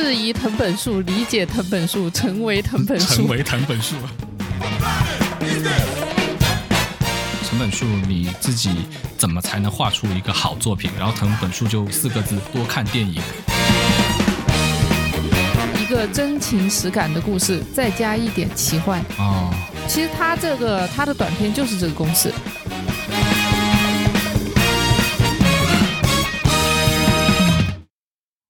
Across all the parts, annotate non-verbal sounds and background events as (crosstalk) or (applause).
质疑藤本树，理解藤本树，成为藤本树，成为藤本树。藤本树，你自己怎么才能画出一个好作品？然后藤本树就四个字：多看电影。一个真情实感的故事，再加一点奇幻。哦，其实他这个他的短片就是这个公式。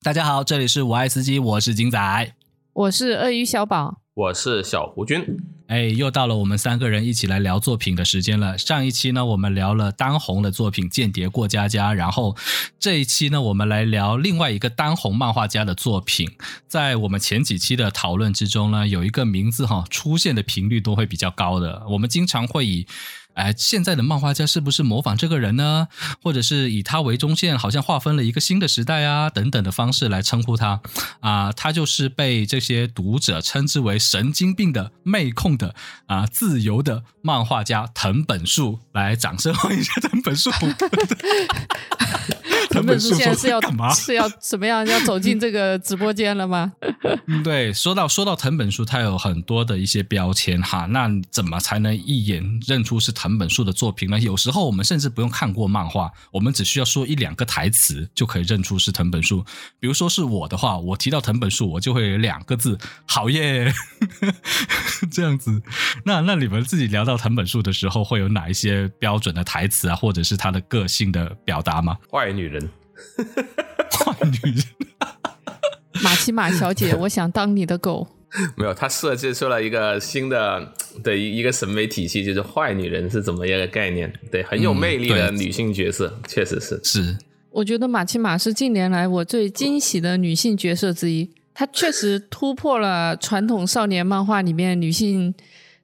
大家好，这里是我爱司机，我是金仔，我是鳄鱼小宝，我是小胡军。哎，又到了我们三个人一起来聊作品的时间了。上一期呢，我们聊了当红的作品《间谍过家家》，然后这一期呢，我们来聊另外一个当红漫画家的作品。在我们前几期的讨论之中呢，有一个名字哈出现的频率都会比较高的，我们经常会以。哎，现在的漫画家是不是模仿这个人呢？或者是以他为中线，好像划分了一个新的时代啊，等等的方式来称呼他啊？他就是被这些读者称之为神经病的妹控的啊，自由的漫画家藤本树。来，掌声欢迎一下藤本树。(laughs) (laughs) 藤本树现在是要干嘛？是要怎么样？要走进这个直播间了吗？(laughs) 对，说到说到藤本树，他有很多的一些标签哈。那怎么才能一眼认出是藤本树的作品呢？有时候我们甚至不用看过漫画，我们只需要说一两个台词就可以认出是藤本树。比如说是我的话，我提到藤本树，我就会有两个字：好耶。(laughs) 这样子。那那你们自己聊到藤本树的时候，会有哪一些标准的台词啊，或者是他的个性的表达吗？坏女人。(laughs) 坏女人，马奇马小姐，(laughs) 我想当你的狗。没有，他设计出了一个新的的一一个审美体系，就是坏女人是怎么样的概念？对，很有魅力的女性角色，确实是是。我觉得马奇马是近年来我最惊喜的女性角色之一，她确实突破了传统少年漫画里面女性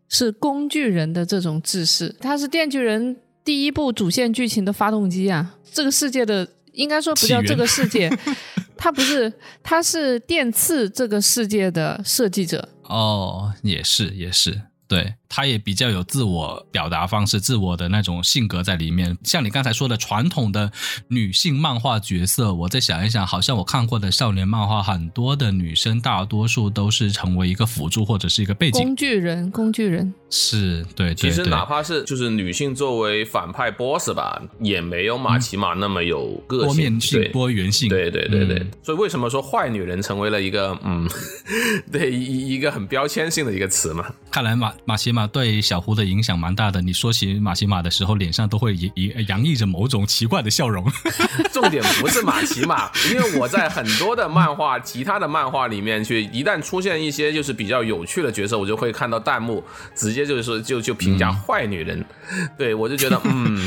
是工具人的这种制式。她是电锯人第一部主线剧情的发动机啊！这个世界的。应该说不叫这个世界，(laughs) 它不是，它是电刺这个世界的设计者。哦，也是，也是，对。她也比较有自我表达方式，自我的那种性格在里面。像你刚才说的传统的女性漫画角色，我再想一想，好像我看过的少年漫画，很多的女生大多数都是成为一个辅助或者是一个背景工具人。工具人是对，其实哪怕是就是女性作为反派 boss 吧，也没有马奇马那么有个性、多面性、多元性。对对对对，所以为什么说坏女人成为了一个嗯，(laughs) 对一一个很标签性的一个词嘛？看来马马奇马。对小胡的影响蛮大的。你说起马奇马的时候，脸上都会洋洋溢着某种奇怪的笑容。(laughs) 重点不是马奇马，因为我在很多的漫画、其他的漫画里面去，一旦出现一些就是比较有趣的角色，我就会看到弹幕直接就是说就就评价坏女人。(laughs) 对我就觉得，嗯，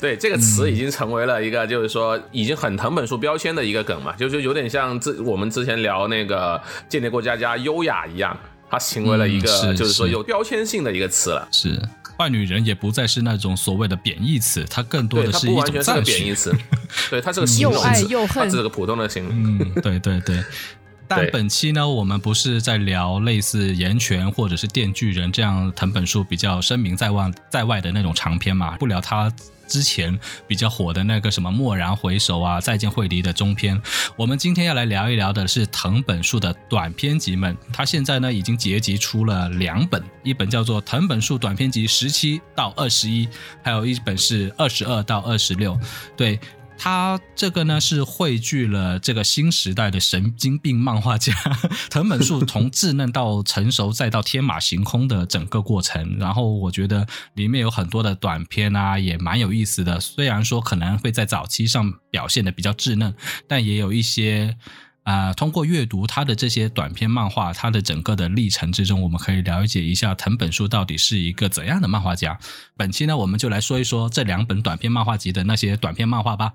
对这个词已经成为了一个就是说已经很藤本树标签的一个梗嘛，就是有点像之我们之前聊那个间谍过家家优雅一样。它成为了一个，就是说有标签性的一个词了。是坏女人也不再是那种所谓的贬义词，它更多的是一种赞贬义词。(laughs) 对，它是个形容词，它是个普通的形容。嗯，对对对。(laughs) 但本期呢，我们不是在聊类似岩泉或者是电锯人这样藤本树比较声名在外在外的那种长篇嘛？不聊他。之前比较火的那个什么蓦然回首啊，再见惠梨的中篇，我们今天要来聊一聊的是藤本树的短篇集们。他现在呢已经结集出了两本，一本叫做《藤本树短篇集十七到二十一》，还有一本是二十二到二十六。对。他这个呢是汇聚了这个新时代的神经病漫画家 (laughs) 藤本树从稚嫩到成熟再到天马行空的整个过程，然后我觉得里面有很多的短片啊，也蛮有意思的。虽然说可能会在早期上表现的比较稚嫩，但也有一些啊，通过阅读他的这些短篇漫画，他的整个的历程之中，我们可以了解一下藤本树到底是一个怎样的漫画家。本期呢，我们就来说一说这两本短篇漫画集的那些短篇漫画吧。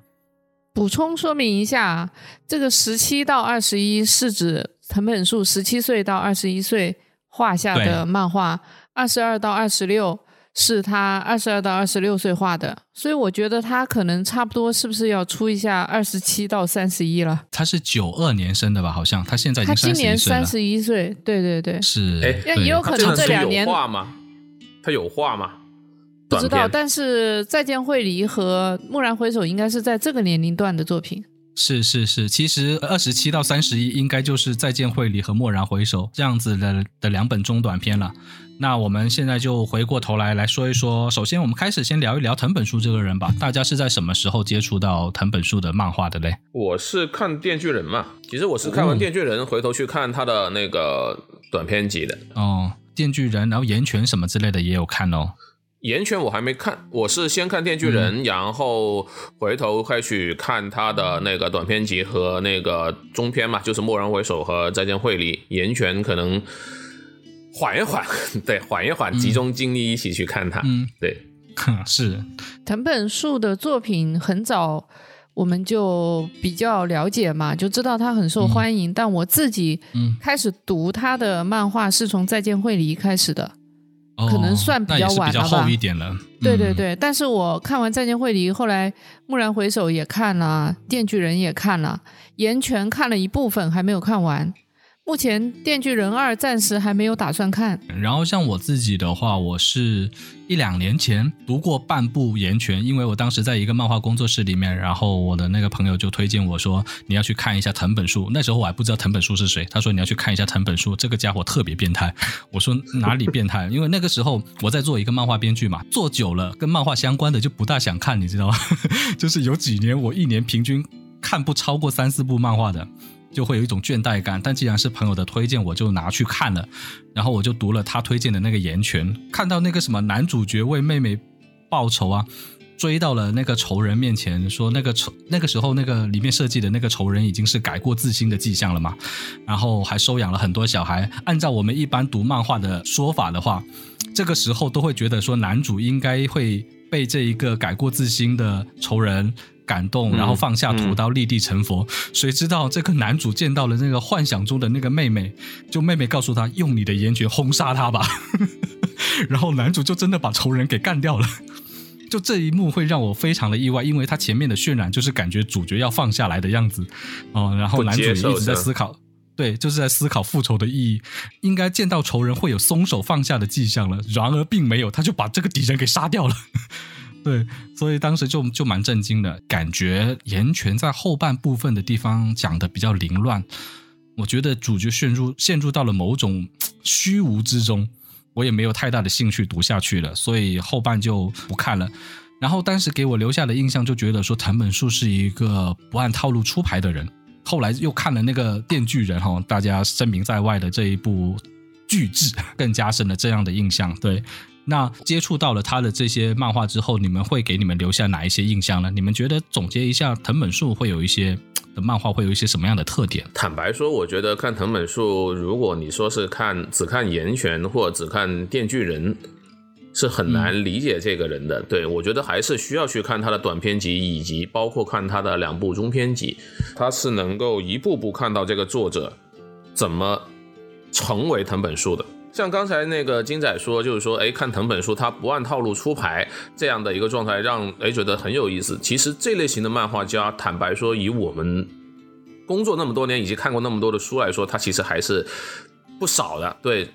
补充说明一下，这个十七到二十一是指藤本树十七岁到二十一岁画下的漫画，二十二到二十六是他二十二到二十六岁画的，所以我觉得他可能差不多是不是要出一下二十七到三十一了？他是九二年生的吧？好像他现在他今年三十一岁，对对对，是，哎，也有可能这两年画吗？他有画吗？不知道，但是《再见惠梨》和《蓦然回首》应该是在这个年龄段的作品。是是是，其实二十七到三十一应该就是《再见惠理》和《蓦然回首》这样子的的两本中短篇了。那我们现在就回过头来来说一说，首先我们开始先聊一聊藤本树这个人吧。大家是在什么时候接触到藤本树的漫画的嘞？我是看《电锯人》嘛，其实我是看完《电锯人》回头去看他的那个短篇集的。哦，《电锯人》，然后《岩泉》什么之类的也有看哦。岩泉我还没看，我是先看《电锯人》，然后回头开去看他的那个短篇集和那个中篇嘛，就是《蓦然回首》和《再见惠理》。岩泉可能缓一缓，(laughs) 对，缓一缓，集中精力一起去看他。嗯，对，(laughs) 是藤本树的作品很早我们就比较了解嘛，就知道他很受欢迎。但我自己开始读他的漫画是从《再见惠理》开始的。可能算比较晚了吧。对对对，但是我看完《再见惠理》，后来《蓦然回首》也看了，《电锯人》也看了，《岩泉》看了一部分，还没有看完。目前《电锯人二》暂时还没有打算看。然后像我自己的话，我是一两年前读过半部《岩泉》，因为我当时在一个漫画工作室里面，然后我的那个朋友就推荐我说你要去看一下藤本树。那时候我还不知道藤本树是谁，他说你要去看一下藤本树，这个家伙特别变态。我说哪里变态？因为那个时候我在做一个漫画编剧嘛，做久了跟漫画相关的就不大想看，你知道吗？(laughs) 就是有几年我一年平均看不超过三四部漫画的。就会有一种倦怠感，但既然是朋友的推荐，我就拿去看了。然后我就读了他推荐的那个《岩泉》，看到那个什么男主角为妹妹报仇啊，追到了那个仇人面前，说那个仇那个时候那个里面设计的那个仇人已经是改过自新的迹象了嘛，然后还收养了很多小孩。按照我们一般读漫画的说法的话，这个时候都会觉得说男主应该会被这一个改过自新的仇人。感动，然后放下屠刀，立地成佛。谁知道这个男主见到了那个幻想中的那个妹妹，就妹妹告诉他用你的岩泉轰杀他吧。(laughs) 然后男主就真的把仇人给干掉了。就这一幕会让我非常的意外，因为他前面的渲染就是感觉主角要放下来的样子哦。然后男主也一直在思考，对，就是在思考复仇的意义，应该见到仇人会有松手放下的迹象了。然而并没有，他就把这个敌人给杀掉了。对，所以当时就就蛮震惊的，感觉岩泉在后半部分的地方讲的比较凌乱，我觉得主角陷入陷入到了某种虚无之中，我也没有太大的兴趣读下去了，所以后半就不看了。然后当时给我留下的印象就觉得说藤本树是一个不按套路出牌的人，后来又看了那个电锯人哈，大家声名在外的这一部巨制，更加深了这样的印象。对。那接触到了他的这些漫画之后，你们会给你们留下哪一些印象呢？你们觉得总结一下藤本树会有一些的漫画会有一些什么样的特点？坦白说，我觉得看藤本树，如果你说是看只看岩泉或只看电锯人，是很难理解这个人的。对我觉得还是需要去看他的短篇集，以及包括看他的两部中篇集，他是能够一步步看到这个作者怎么成为藤本树的。像刚才那个金仔说，就是说，哎，看藤本树他不按套路出牌这样的一个状态，让哎觉得很有意思。其实这类型的漫画家，坦白说，以我们工作那么多年，以及看过那么多的书来说，他其实还是不少的。对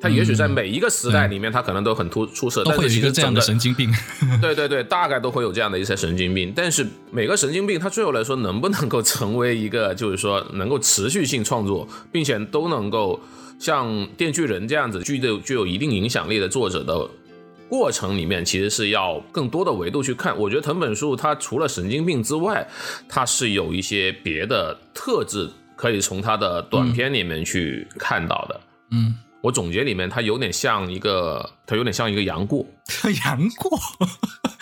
他，也许在每一个时代里面，他可能都很突出色，但是其实这样的神经病，(laughs) 对对对，大概都会有这样的一些神经病。但是每个神经病，他最后来说，能不能够成为一个，就是说能够持续性创作，并且都能够。像《电锯人》这样子具有具有一定影响力的作者的过程里面，其实是要更多的维度去看。我觉得藤本树他除了神经病之外，他是有一些别的特质可以从他的短片里面去看到的。嗯，我总结里面，他有点像一个，他有点像一个杨过。(laughs) 杨过，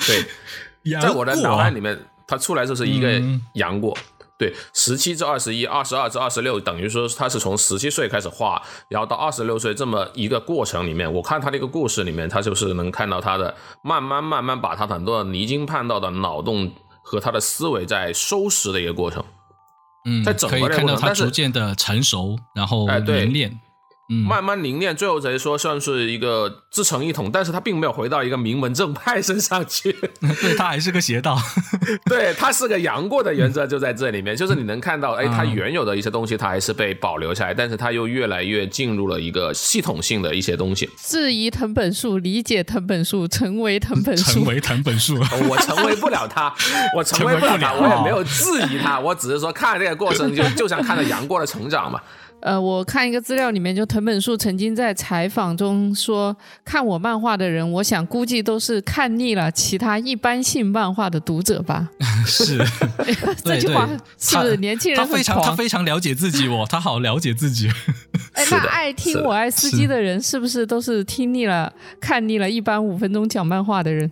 对，在我的脑海里面，他出来就是一个杨过。对，十七至二十一，二十二至二十六，等于说他是从十七岁开始画，然后到二十六岁这么一个过程里面，我看他这个故事里面，他就是能看到他的慢慢慢慢把他很多离经叛道的脑洞和他的思维在收拾的一个过程。嗯，在整个可以看到他逐渐的成熟，然后凝练。慢慢凝练，最后才说算是一个自成一统，但是他并没有回到一个名门正派身上去，(laughs) 对他还是个邪道，(laughs) 对他是个杨过的原则就在这里面，就是你能看到，哎，他原有的一些东西他还是被保留下来，但是他又越来越进入了一个系统性的一些东西。质疑藤本树，理解藤本树，成为藤本树，成为藤本树，(laughs) 我成为不了他，我成为不了他，我也没有质疑他，我只是说看这个过程就就像看到杨过的成长嘛。呃，我看一个资料里面，就藤本树曾经在采访中说，看我漫画的人，我想估计都是看腻了其他一般性漫画的读者吧。(laughs) 是，(laughs) 这句话是年轻人他非常他非常了解自己哦，他好了解自己。(laughs) 哎，那爱听我爱司机的人，是不是都是听腻了、看腻了一般五分钟讲漫画的人？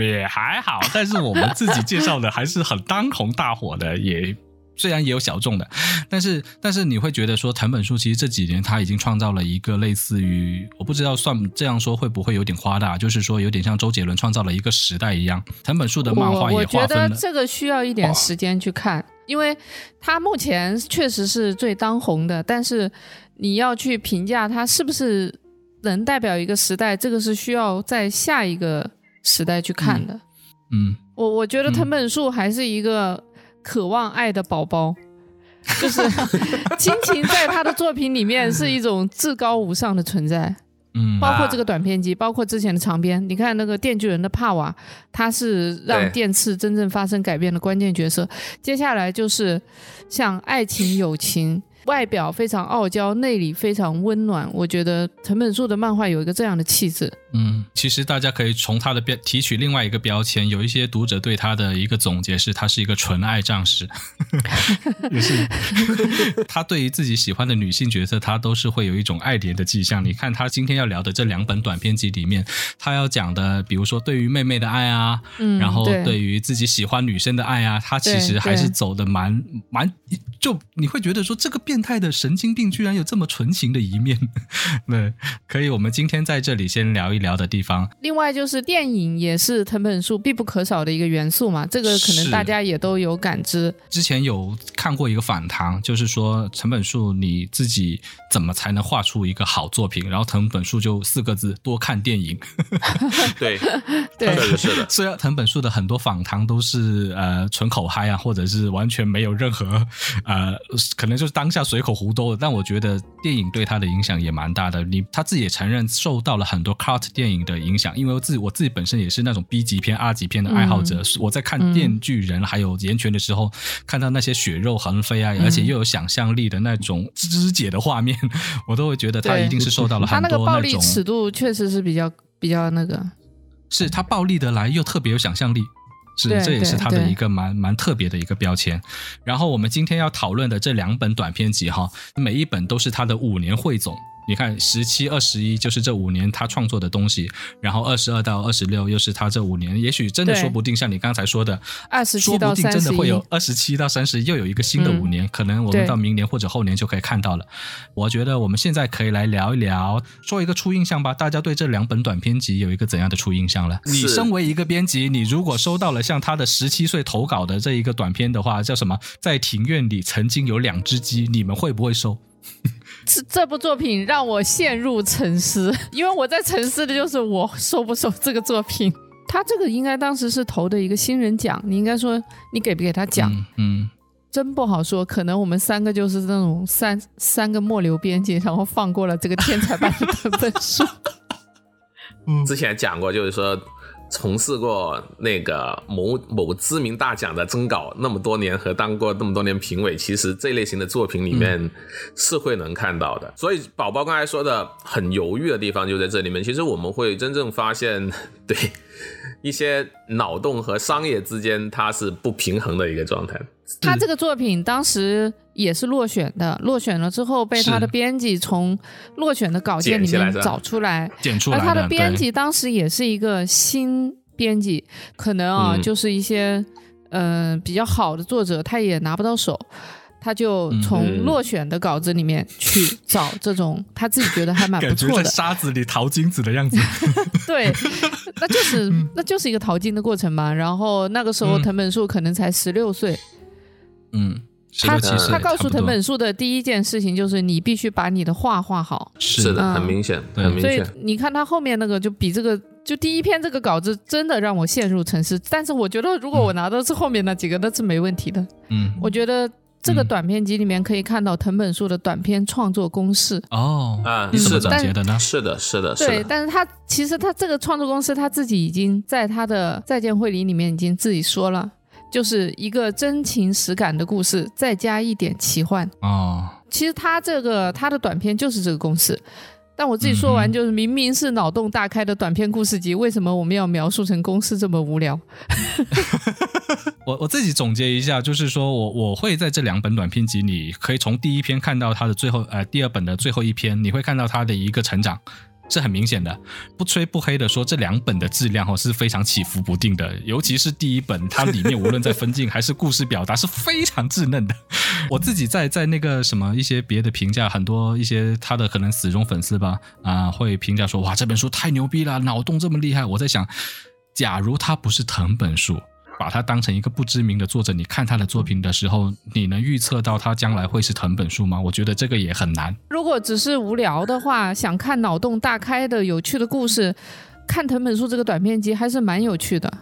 也还好，但是我们自己介绍的还是很当红大火的，也。虽然也有小众的，但是但是你会觉得说藤本树其实这几年他已经创造了一个类似于我不知道算这样说会不会有点夸大，就是说有点像周杰伦创造了一个时代一样。藤本树的漫画也划分了。这个需要一点时间去看，因为他目前确实是最当红的，但是你要去评价他是不是能代表一个时代，这个是需要在下一个时代去看的。嗯，我我觉得藤本树还是一个。渴望爱的宝宝，就是 (laughs) 亲情，在他的作品里面是一种至高无上的存在。嗯，包括这个短片集，包括之前的长篇，你看那个电锯人的帕瓦，他是让电次真正发生改变的关键角色。接下来就是像爱情、友情。外表非常傲娇，内里非常温暖。我觉得藤本树的漫画有一个这样的气质。嗯，其实大家可以从他的标提取另外一个标签。有一些读者对他的一个总结是，他是一个纯爱战士。也是，(laughs) 他对于自己喜欢的女性角色，他都是会有一种爱怜的迹象。你看他今天要聊的这两本短篇集里面，他要讲的，比如说对于妹妹的爱啊，嗯，然后对于自己喜欢女生的爱啊，他其实还是走的蛮蛮，就你会觉得说这个变。变态的神经病居然有这么纯情的一面，(laughs) 对，可以。我们今天在这里先聊一聊的地方。另外就是电影也是藤本树必不可少的一个元素嘛，这个可能大家也都有感知。之前有看过一个访谈，就是说藤本树你自己怎么才能画出一个好作品？然后藤本树就四个字：多看电影。(laughs) 对，(laughs) 对，是的。虽然藤本树的很多访谈都是呃纯口嗨啊，或者是完全没有任何呃，可能就是当下。随口胡诌的，但我觉得电影对他的影响也蛮大的。你他自己也承认受到了很多 cult 电影的影响，因为我自己我自己本身也是那种 B 级片、R 级片的爱好者。我在看《电锯人》还有《岩泉》的时候，看到那些血肉横飞啊，而且又有想象力的那种肢解的画面，(laughs) 我都会觉得他一定是受到了很多那种。暴力尺度确实是比较比较那个，是他暴力的来，又特别有想象力。是，这也是他的一个蛮蛮特别的一个标签。然后我们今天要讨论的这两本短篇集哈，每一本都是他的五年汇总。你看，十七、二十一就是这五年他创作的东西，然后二十二到二十六又是他这五年，也许真的说不定，像你刚才说的，二十七到三十，真的会有二十七到三十，又有一个新的五年，可能我们到明年或者后年就可以看到了。我觉得我们现在可以来聊一聊，说一个初印象吧。大家对这两本短篇集有一个怎样的初印象了？你身为一个编辑，你如果收到了像他的十七岁投稿的这一个短篇的话，叫什么？在庭院里曾经有两只鸡，你们会不会收？这这部作品让我陷入沉思，(laughs) 因为我在沉思的就是我收不收这个作品。(laughs) 他这个应该当时是投的一个新人奖，你应该说你给不给他奖？嗯，真不好说。可能我们三个就是那种三三个末流编辑，然后放过了这个天才般的分数。(laughs) 之前讲过，就是说。从事过那个某某知名大奖的征稿那么多年，和当过那么多年评委，其实这类型的作品里面是会能看到的。所以宝宝刚才说的很犹豫的地方就在这里面。其实我们会真正发现，(laughs) 对一些脑洞和商业之间它是不平衡的一个状态。他这个作品当时也是落选的，落选了之后被他的编辑从落选的稿件里面找出来，剪出来。而他的编辑当时也是一个新编辑，可能啊，就是一些嗯比较好的作者，他也拿不到手，他就从落选的稿子里面去找这种他自己觉得还蛮不错的沙子里淘金子的样子。(laughs) 对，(laughs) 那就是那就是一个淘金的过程嘛。然后那个时候藤本树可能才十六岁。嗯，十六七岁，他告诉藤本树，的第一件事情就是你必须把你的画画好。是的，嗯很明显，对很明显。所以你看他后面那个就比这个，就第一篇这个稿子真的让我陷入沉思。但是我觉得如果我拿到是后面那几个，那是没问题的。嗯，我觉得这个嗯短片集里面可以看到藤本树的短篇创作公式。哦，啊你怎么是的总结的呢？是的，是的，是对，的，但是他其实他这个创作公式他自己已经在他的再见会里里面已经自己说了，就是一个真情实感的故事，再加一点奇幻。哦，其实他这个他的短片就是这个公式。但我自己说完，就是明明是脑洞大开的短篇故事集，为什么我们要描述成公式这么无聊？(laughs) 我我自己总结一下，就是说我我会在这两本短篇集里，可以从第一篇看到他的最后，呃，第二本的最后一篇，你会看到他的一个成长。是很明显的，不吹不黑的说，这两本的质量哦是非常起伏不定的，尤其是第一本，它里面无论在分镜还是故事表达是非常稚嫩的。(laughs) 我自己在在那个什么一些别的评价，很多一些他的可能死忠粉丝吧，啊、会评价说哇这本书太牛逼了，脑洞这么厉害。我在想，假如他不是藤本树，把它当成一个不知名的作者，你看他的作品的时候，你能预测到他将来会是藤本树吗？我觉得这个也很难。如果只是无聊的话，想看脑洞大开的有趣的故事，看藤本树这个短片集还是蛮有趣的。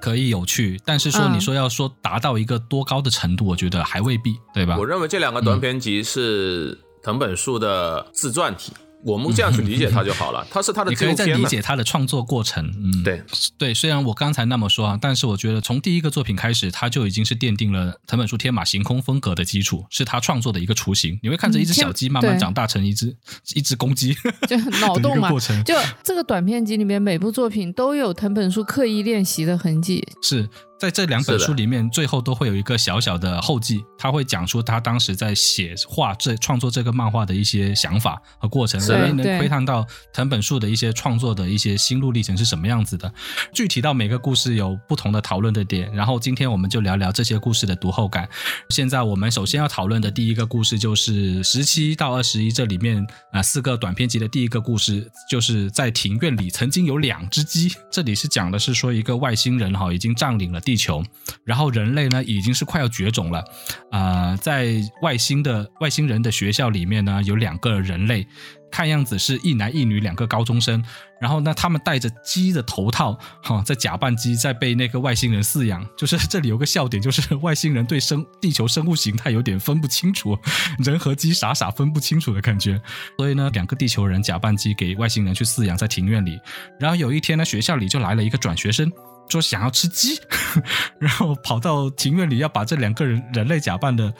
可以有趣，但是说嗯你说要说达到一个多高的程度，我觉得还未必，对吧我？认为这两个短篇集是藤本树的自传体，我们这样去理解它就好了。(laughs) 它是它的你可以再理？解它的创作过程，嗯，对对。虽然我刚才那么说啊，但是我觉得从第一个作品开始，它就已经是奠定了藤本树天马行空风格的基础，是他创作的一个雏形。你会看着一只小鸡慢慢长大成一只一只公鸡 (laughs) 就脑洞嘛就这个短片集里面，每部作品都有藤本树刻意练习的痕迹。是在这两本书里面，最后都会有一个小小的后记，他会讲出他当时在写画这创作这个漫画的一些想法和过程，是我们能窥探到藤本树的一些创作的一些心路历程是什么样子的。具体到每个故事有不同的讨论的点，然后今天我们就聊聊这些故事的读后感。现在我们首先要讨论的第一个故事就是十七到二十一这里面啊、呃四个短篇集的第一个故事，就是在庭院里曾经有两只鸡。这里是讲的是说一个外星人哈已经占领了地球，然后人类呢已经是快要绝种了。啊、在外星的外星人的学校里面呢，有两个人类，看样子是一男一女两个高中生。然后呢，他们戴着鸡的头套，哈、在假扮鸡，在被那个外星人饲养。就是这里有个笑点，就是 (laughs) 外星人对生地球生物形态有点分不清楚，人和鸡傻傻分不清楚的感觉。所以呢，两个地球人假扮鸡给外星人去饲养在庭院里。然后有一天呢，学校里就来了一个转学生。说想要吃鸡，(laughs) 然后跑到庭院里要把这两个人人类假扮的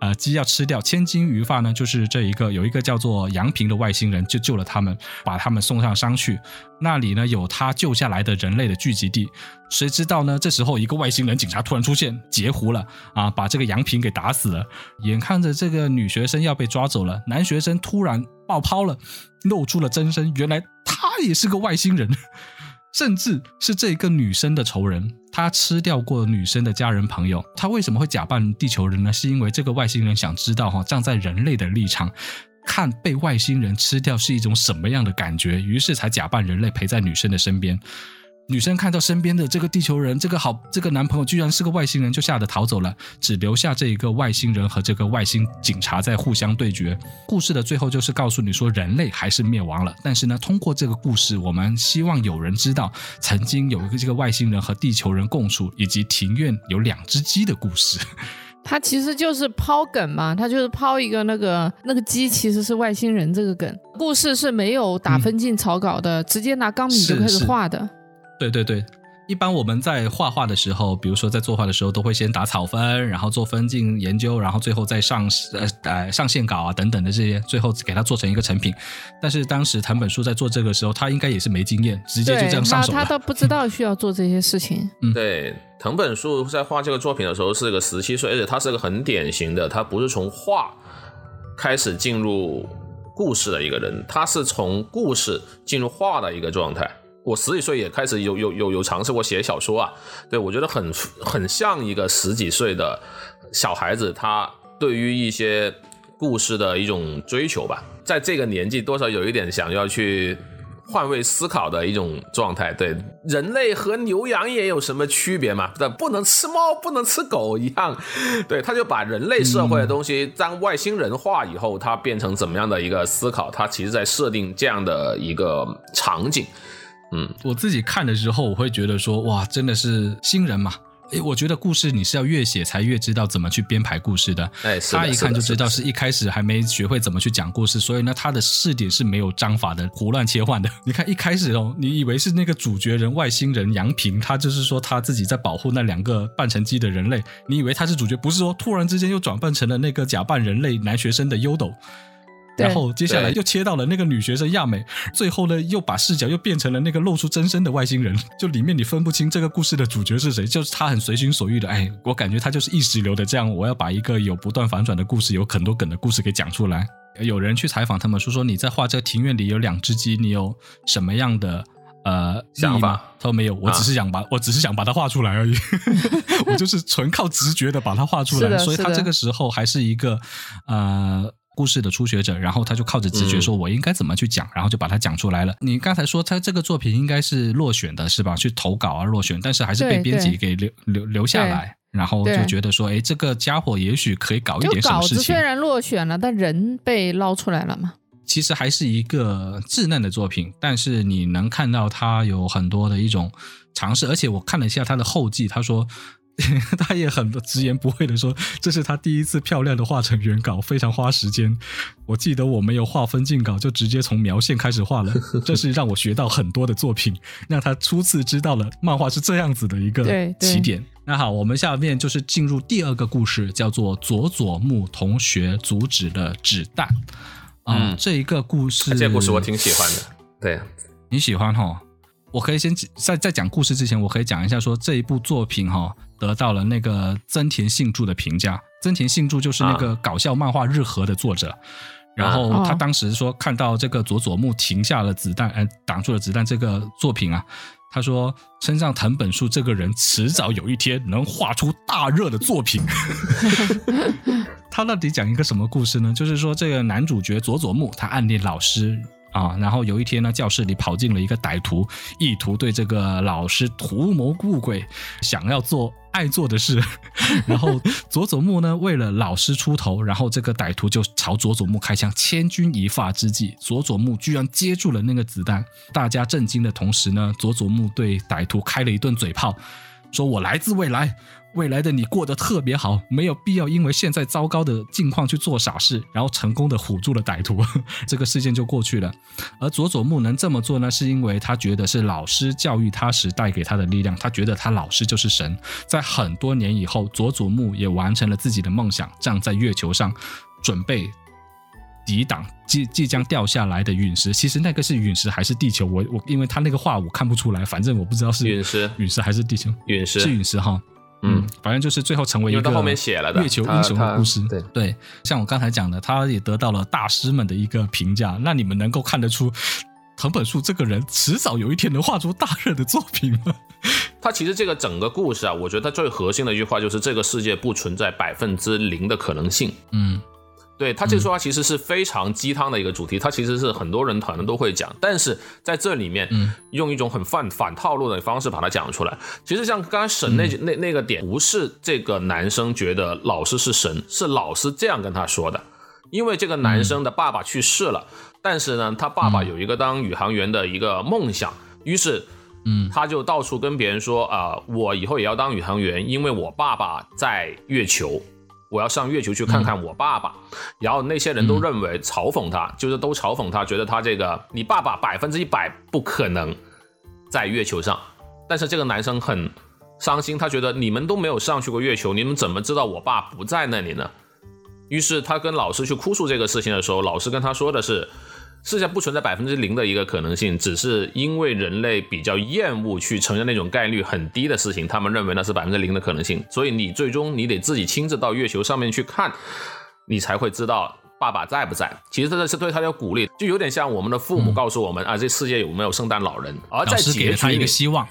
呃鸡要吃掉。千钧一发呢，就是这一个有一个叫做杨平的外星人就救了他们，把他们送上山去。那里呢有他救下来的人类的聚集地。谁知道呢？这时候一个外星人警察突然出现，截胡了啊，把这个杨平给打死了。眼看着这个女学生要被抓走了，男学生突然爆抛了，露出了真身，原来他也是个外星人。甚至是这个女生的仇人，他吃掉过女生的家人朋友。他为什么会假扮地球人呢？是因为这个外星人想知道哈，站在人类的立场，看被外星人吃掉是一种什么样的感觉，于是才假扮人类陪在女生的身边。女生看到身边的这个地球人，这个好这个男朋友居然是个外星人，就吓得逃走了，只留下这一个外星人和这个外星警察在互相对决。故事的最后就是告诉你说，人类还是灭亡了。但是呢，通过这个故事，我们希望有人知道，曾经有一个这个外星人和地球人共处，以及庭院有两只鸡的故事。它其实就是抛梗嘛，它就是抛一个那个那个鸡其实是外星人这个梗。故事是没有打分镜草稿的，直接拿钢笔就开始画的。对对对。一般我们在画画的时候，比如说在作画的时候，都会先打草分，然后做分镜研究，然后最后再上呃呃上线稿啊等等的这些，最后给它做成一个成品。但是当时藤本树在做这个时候，他应该也是没经验，直接就，这样上手了。他他都不知道需要做这些事情。嗯对，藤本树在画这个作品的时候是个十七岁，而且他是个很典型的，他不是从画开始进入故事的一个人，他是从故事进入画的一个状态。我十几岁也开始有有有有尝试过写小说啊，对我觉得很很像一个十几岁的小孩子，他对于一些故事的一种追求吧，在这个年纪多少有一点想要去换位思考的一种状态。对，人类和牛羊也有什么区别嘛？对，不能吃猫，不能吃狗一样。对，他就把人类社会的东西当外星人化以后，他变成怎么样的一个思考？他其实在设定这样的一个场景。嗯，我自己看的时候，我会觉得说，哇，真的是新人嘛。诶，我觉得故事你是要越写才越知道怎么去编排故事的。哎，他一看就知道是一开始还没学会怎么去讲故事，所以呢，他的视点是没有章法的，胡乱切换的。(laughs) 你看一开始哦，你以为是那个主角人外星人杨平，他就是说他自己在保护那两个半成机的人类，你以为他是主角，不是说突然之间又转扮成了那个假扮人类男学生的优斗。然后接下来又切到了那个女学生亚美，最后呢又把视角又变成了那个露出真身的外星人，就里面你分不清这个故事的主角是谁，就是他很随心所欲的，哎，我感觉他就是意识流的这样，我要把一个有不断反转的故事，有很多梗的故事给讲出来。有人去采访他们说说你在画这个庭院里有两只鸡，你有什么样的呃想法？他说没有，我只是想把我只是想把它画出来而已，(laughs) 我就是纯靠直觉的把它画出来，所以他这个时候还是一个呃。故事的初学者，然后他就靠着直觉说：“我应该怎么去讲？”然后就把它讲出来了。你刚才说他这个作品应该是落选的，是吧？去投稿啊，落选，但是还是被编辑给留留留下来，然后就觉得说：“哎，这个家伙也许可以搞一点什么事情。”虽然落选了，但人被捞出来了嘛。其实还是一个稚嫩的作品，但是你能看到他有很多的一种尝试，而且我看了一下他的后记，他说。(laughs) 他也很直言不讳的说，这是他第一次漂亮的画成原稿，非常花时间。我记得我没有画分镜稿，就直接从描线开始画了。(laughs) 这是让我学到很多的作品，让他初次知道了漫画是这样子的一个起点。那好，我们下面就是进入第二个故事，叫做佐佐木同学阻止了纸弹。啊，这一个故事，这个故事我挺喜欢的。(laughs) 对，你喜欢哈？我可以先在在讲故事之前，我可以讲一下说这一部作品哈。得到了那个增田信助的评价。增田信助就是那个搞笑漫画《日和》的作者。然后他当时说看到这个佐佐木停下了子弹，呃，挡住了子弹这个作品啊，他说身上藤本树这个人迟早有一天能画出大热的作品。(laughs) (laughs) 他到底讲一个什么故事呢？就是说这个男主角佐佐木他暗恋老师。啊，然后有一天呢，教室里跑进了一个歹徒，意图对这个老师图谋不轨，想要做爱做的事。(laughs) 然后佐佐木呢，为了老师出头，然后这个歹徒就朝佐佐木开枪。千钧一发之际，佐佐木居然接住了那个子弹。大家震惊的同时呢，佐佐木对歹徒开了一顿嘴炮，说我来自未来。未来的你过得特别好，没有必要因为现在糟糕的境况去做傻事，然后成功的唬住了歹徒，(laughs) 这个事件就过去了。而佐佐木能这么做呢，是因为他觉得是老师教育他时带给他的力量，他觉得他老师就是神。在很多年以后，佐佐木也完成了自己的梦想，站在月球上，准备抵挡即即将掉下来的陨石。其实那个是陨石还是地球？我我因为他那个画我看不出来，反正我不知道是陨石，陨石还是地球？陨石是陨石哈。嗯，反正就是最后成为一个后面写了的月球英雄的故事。对对，像我刚才讲的，他也得到了大师们的一个评价。那你们能够看得出藤本树这个人迟早有一天能画出大热的作品吗？(laughs) 他其实这个整个故事啊，我觉得他最核心的一句话就是这个世界不存在百分之零的可能性。嗯。对他这句话其实是非常鸡汤的一个主题，他其实是很多人可能都会讲，但是在这里面，用一种很反反套路的方式把它讲出来。其实像刚刚沈那那那个点，不是这个男生觉得老师是神，是老师这样跟他说的。因为这个男生的爸爸去世了，但是呢，他爸爸有一个当宇航员的一个梦想，于是，嗯，他就到处跟别人说啊，我以后也要当宇航员，因为我爸爸在月球。我要上月球去看看我爸爸，然后那些人都认为嘲讽他，就是都嘲讽他，觉得他这个你爸爸百分之一百不可能在月球上。但是这个男生很伤心，他觉得你们都没有上去过月球，你们怎么知道我爸不在那里呢？于是他跟老师去哭诉这个事情的时候，老师跟他说的是。世界上不存在百分之零的一个可能性，只是因为人类比较厌恶去承认那种概率很低的事情，他们认为那是百分之零的可能性。所以你最终你得自己亲自到月球上面去看，你才会知道爸爸在不在。其实这是对他的鼓励，就有点像我们的父母告诉我们啊，这世界有没有圣诞老人，而在结局一个希望。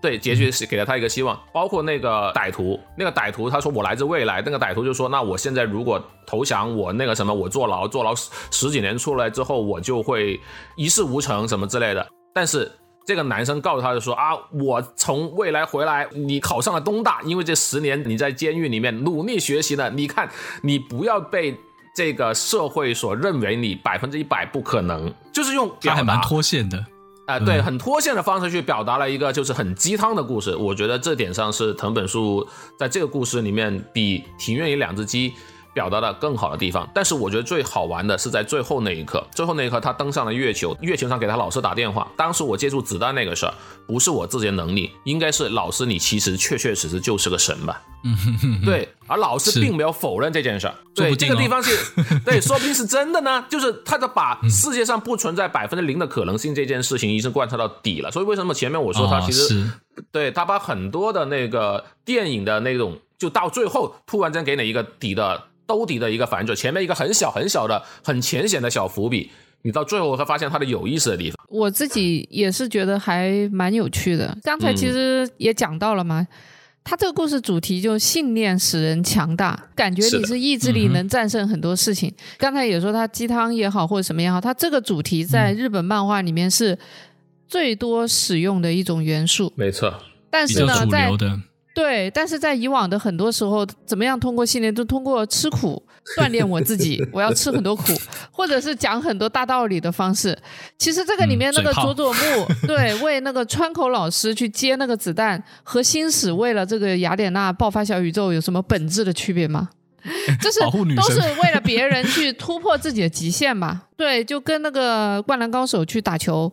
对，结局是给了他一个希望，包括那个歹徒，那个歹徒他说我来自未来，那个歹徒就说那我现在如果投降，我那个什么，我坐牢坐牢十十几年出来之后，我就会一事无成什么之类的。但是这个男生告诉他就说啊，我从未来回来，你考上了东大，因为这十年你在监狱里面努力学习了，你看你不要被这个社会所认为你百分之一百不可能，就是用他还蛮脱线的。啊，对，很脱线的方式去表达了一个就是很鸡汤的故事。我觉得这点上是藤本树在这个故事里面比《庭院里两只鸡》表达的更好的地方。但是我觉得最好玩的是在最后那一刻，最后那一刻他登上了月球，月球上给他老师打电话。当时我接触子弹那个事儿，不是我自己的能力，应该是老师你其实确确实实就是个神吧。嗯，对，而老师并没有否认这件事儿。对，这个地方是，(laughs) 对，说不定是真的呢。就是他的把世界上不存在百分之零的可能性这件事情，已经贯彻到底了。所以为什么前面我说他其实，对他把很多的那个电影的那种，就到最后突然间给你一个底的兜底的一个反转，前面一个很小很小的、很浅显的小伏笔，你到最后会发现它的有意思的地方。我自己也是觉得还蛮有趣的。刚才其实也讲到了嘛。他这个故事主题就信念使人强大，感觉你是意志力能战胜很多事情。刚才也说他鸡汤也好或者什么也好，他这个主题在日本漫画里面是最多使用的一种元素。没错，但是呢，在对，但是在以往的很多时候，怎么样通过训练，就通过吃苦。(laughs) 锻炼我自己，我要吃很多苦，(laughs) 或者是讲很多大道理的方式。其实这个里面那个佐佐木，(laughs) 对，为那个川口老师去接那个子弹，和星矢为了这个雅典娜爆发小宇宙有什么本质的区别吗？就是都是为了别人去突破自己的极限嘛。对，就跟那个灌篮高手去打球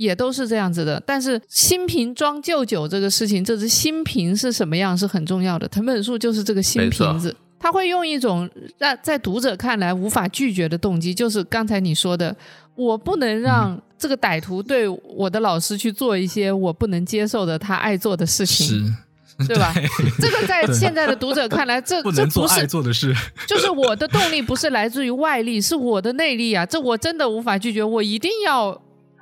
也都是这样子的。但是新瓶装旧酒这个事情，这只新瓶是什么样是很重要的。藤本树就是这个新瓶子。他会用一种让在读者看来无法拒绝的动机，就是刚才你说的，我不能让这个歹徒对我的老师去做一些我不能接受的他爱做的事情，对吧？(laughs) 这个在现在的读者看来，这这不是做的事，就是我的动力不是来自于外力，是我的内力啊！这我真的无法拒绝，我一定要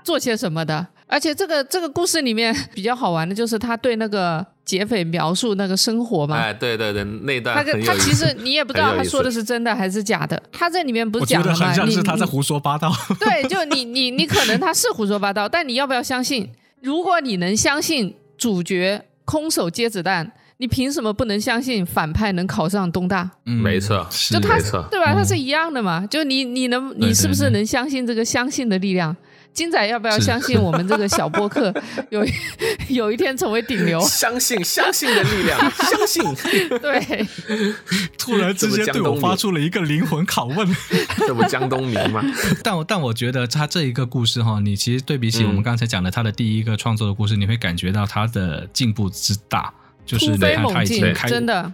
做些什么的。而且这个这个故事里面 (laughs) 比较好玩的就是他对那个。劫匪描述那个生活嘛？哎，对对对，那段他他其实你也不知道他说的是真的还是假的。他这里面不是讲了吗？像是他在胡说八道。(laughs) 对，就你你你可能他是胡说八道，但你要不要相信？如果你能相信主角空手接子弹，你凭什么不能相信反派能考上东大？嗯，没错，就他错，对吧？他是一样的嘛？就你你能你是不是能相信这个相信的力量？金仔要不要相信我们这个小播客 (laughs) 有有一天成为顶流？相信相信的力量，(laughs) 相信。对，(laughs) 突然之间对我发出了一个灵魂拷问，这不江东明吗？但我但我觉得他这一个故事哈，你其实对比起我们刚才讲的他的第一个创作的故事，你会感觉到他的进步之大，就是突飞猛进，真的，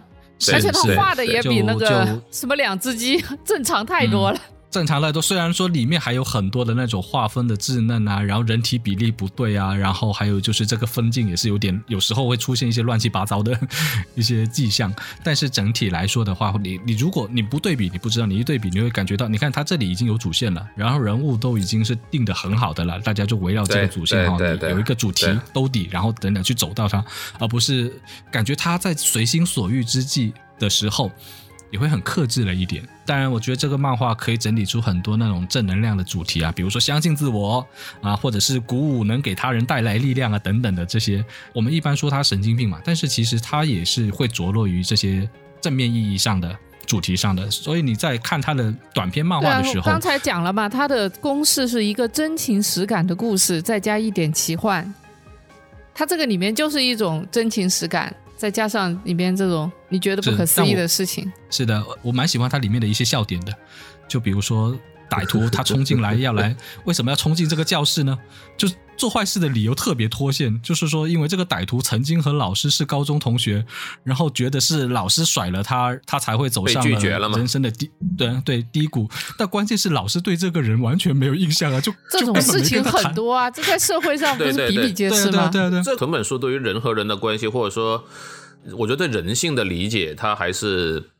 而且他画的也比那个什么两只鸡正常太多了。正常来说，虽然说里面还有很多的那种划分的稚嫩啊，然后人体比例不对啊，然后还有就是这个分镜也是有点，有时候会出现一些乱七八糟的一些迹象。但是整体来说的话，你你如果你不对比，你不知道；你一对比，你会感觉到，你看它这里已经有主线了，然后人物都已经是定的很好的了，大家就围绕这个主线哈，有一个主题兜底，然后等等去走到它，而不是感觉他在随心所欲之际的时候。也会很克制了一点。当然，我觉得这个漫画可以整理出很多那种正能量的主题啊，比如说相信自我啊，或者是鼓舞能给他人带来力量啊等等的这些。我们一般说他神经病嘛，但是其实他也是会着落于这些正面意义上的主题上的。所以你在看他的短篇漫画的时候，刚才讲了嘛，他的公式是一个真情实感的故事，再加一点奇幻。他这个里面就是一种真情实感。再加上里边这种你觉得不可思议的事情，是的，我蛮喜欢它里面的一些笑点的，就比如说。歹徒他冲进来要来，(laughs) 为什么要冲进这个教室呢？就做坏事的理由特别脱线，就是说，因为这个歹徒曾经和老师是高中同学，然后觉得是老师甩了他，他才会走上人生的低对对低谷。但关键是老师对这个人完全没有印象啊！就 (laughs) 这种事情很多啊，这在社会上不是比比皆是吗？对对对，这藤本树对于人和人的关系，或者说，我觉得对人性的理解，他还是。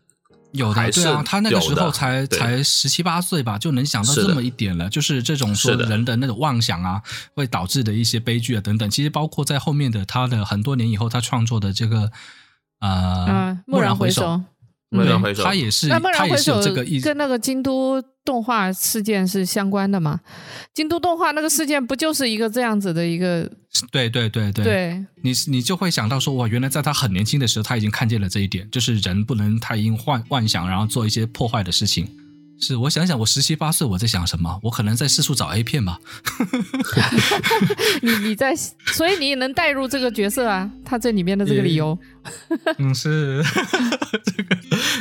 有的对啊，他那个时候才才十七八岁吧，就能想到这么一点了。就是这种说人的那种妄想啊，会导致的一些悲剧啊等等。其实包括在后面的他的很多年以后，他创作的这个呃，蓦然回首，蓦然回首，他也是，他也是这个意思。跟那个京都动画事件是相关的嘛？京都动画那个事件不就是一个这样子的一个？对对对对，对你你就会想到说，哇，原来在他很年轻的时候，他已经看见了这一点，就是人不能太因幻幻想，然后做一些破坏的事情。是我想想，我十七八岁我在想什么？我可能在四处找 A 片吧。(laughs) (laughs) 你你在，所以你也能带入这个角色啊，他这里面的这个理由。嗯，是 (laughs) 这个。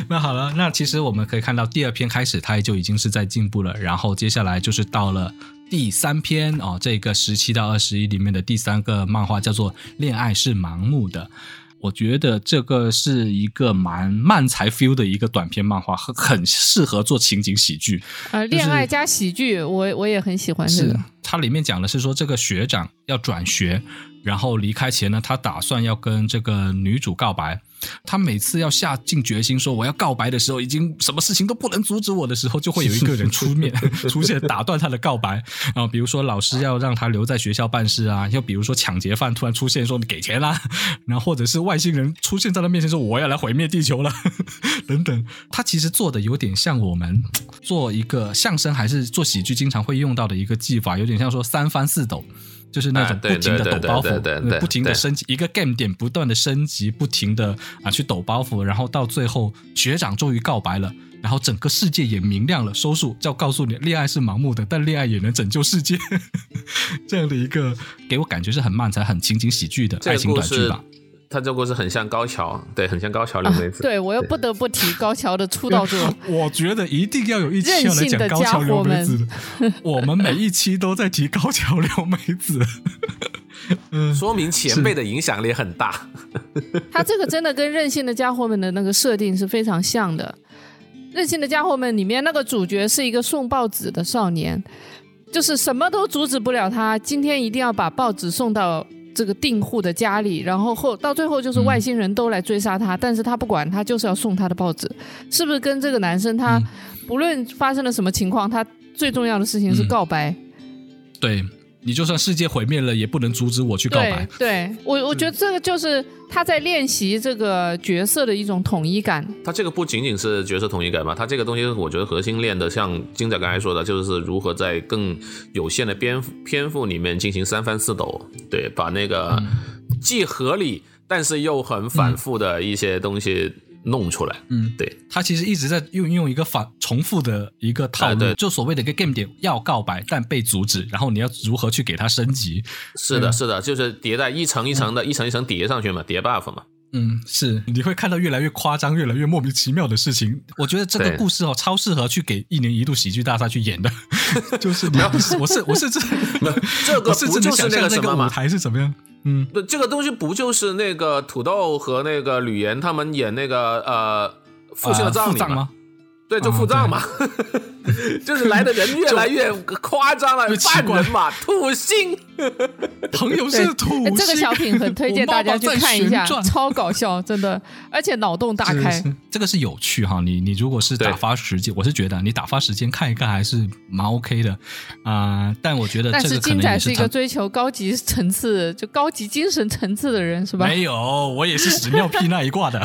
那好了，那其实我们可以看到，第二篇开始他就已经是在进步了，然后接下来就是到了第三篇哦，这个十七到二十一里面的第三个漫画叫做《恋爱是盲目的》。我觉得这个是一个蛮漫才 feel 的一个短篇漫画，很很适合做情景喜剧。呃，恋爱加喜剧，我我也很喜欢这个。它里面讲的是说，这个学长要转学。然后离开前呢，他打算要跟这个女主告白。他每次要下定决心说我要告白的时候，已经什么事情都不能阻止我的时候，就会有一个人出面 (laughs) 出现打断他的告白。啊，比如说老师要让他留在学校办事啊，又比如说抢劫犯突然出现说你给钱啦，然后或者是外星人出现在他面前说我要来毁灭地球了等等。他其实做的有点像我们做一个相声还是做喜剧经常会用到的一个技法，有点像说三翻四抖。就是那种不停的抖包袱，不停的升级，一个 game 点不断的升级，不停的啊去抖包袱，然后到最后学长终于告白了，然后整个世界也明亮了，收束，就要告诉你，恋爱是盲目的，但恋爱也能拯救世界，(laughs) 这样的一个给我感觉是很漫才、很情景喜剧的爱情短剧吧。他这故事很像高桥，对，很像高桥留美子。对我又不得不提高桥的出道作。(laughs) 我觉得一定要有一期要来讲高桥留美子。(laughs) 我们每一期都在提高桥留美子，(laughs) 说明前辈的影响力很大。他这个真的跟任性的家伙们的那个设定是非常像的。任性的家伙们里面那个主角是一个送报纸的少年，就是什么都阻止不了他，今天一定要把报纸送到。这个订户的家里，然后后到最后就是外星人都来追杀他，但是他不管，他就是要送他的报纸，是不是跟这个男生他不论发生了什么情况，他最重要的事情是告白？对。你就算世界毁灭了，也不能阻止我去告白。对我，我觉得这个就是他在练习这个角色的一种统一感。他这个不仅仅是角色统一感嘛，他这个东西我觉得核心练的，像金仔刚才说的，就是如何在更有限的篇篇幅里面进行三番四抖，对，把那个既合理但是又很反复的一些东西。弄出来，嗯，对他其实一直在用用一个反重复的一个套路，就所谓的一个 game 点要告白但被阻止，然后你要如何去给他升级？是的，是的，就是迭代一层一层的，一层一层叠上去嘛，叠 buff 嘛。嗯，是你会看到越来越夸张、越来越莫名其妙的事情。我觉得这个故事哦，超适合去给一年一度喜剧大赛去演的。(laughs) 就是你要，我是我是这，这个 (laughs) 不就是那个什么舞台是怎么样？嗯，对，这个东西不就是那个土豆和那个吕岩他们演那个呃父亲的葬礼吗？对，就付账嘛，(laughs) 就是来的人越来越夸张了，犯人嘛，土星，(laughs) 朋友是土星，这个小品很推荐大家去看一下，超搞笑，真的，而且脑洞大开，这个是有趣哈。你你如果是打发时间，我是觉得你打发时间看一看还是蛮 OK 的啊。但我觉得，但是金仔是一个追求高级层次、就高级精神层次的人，是吧？没有，我也是屎尿屁那一挂的。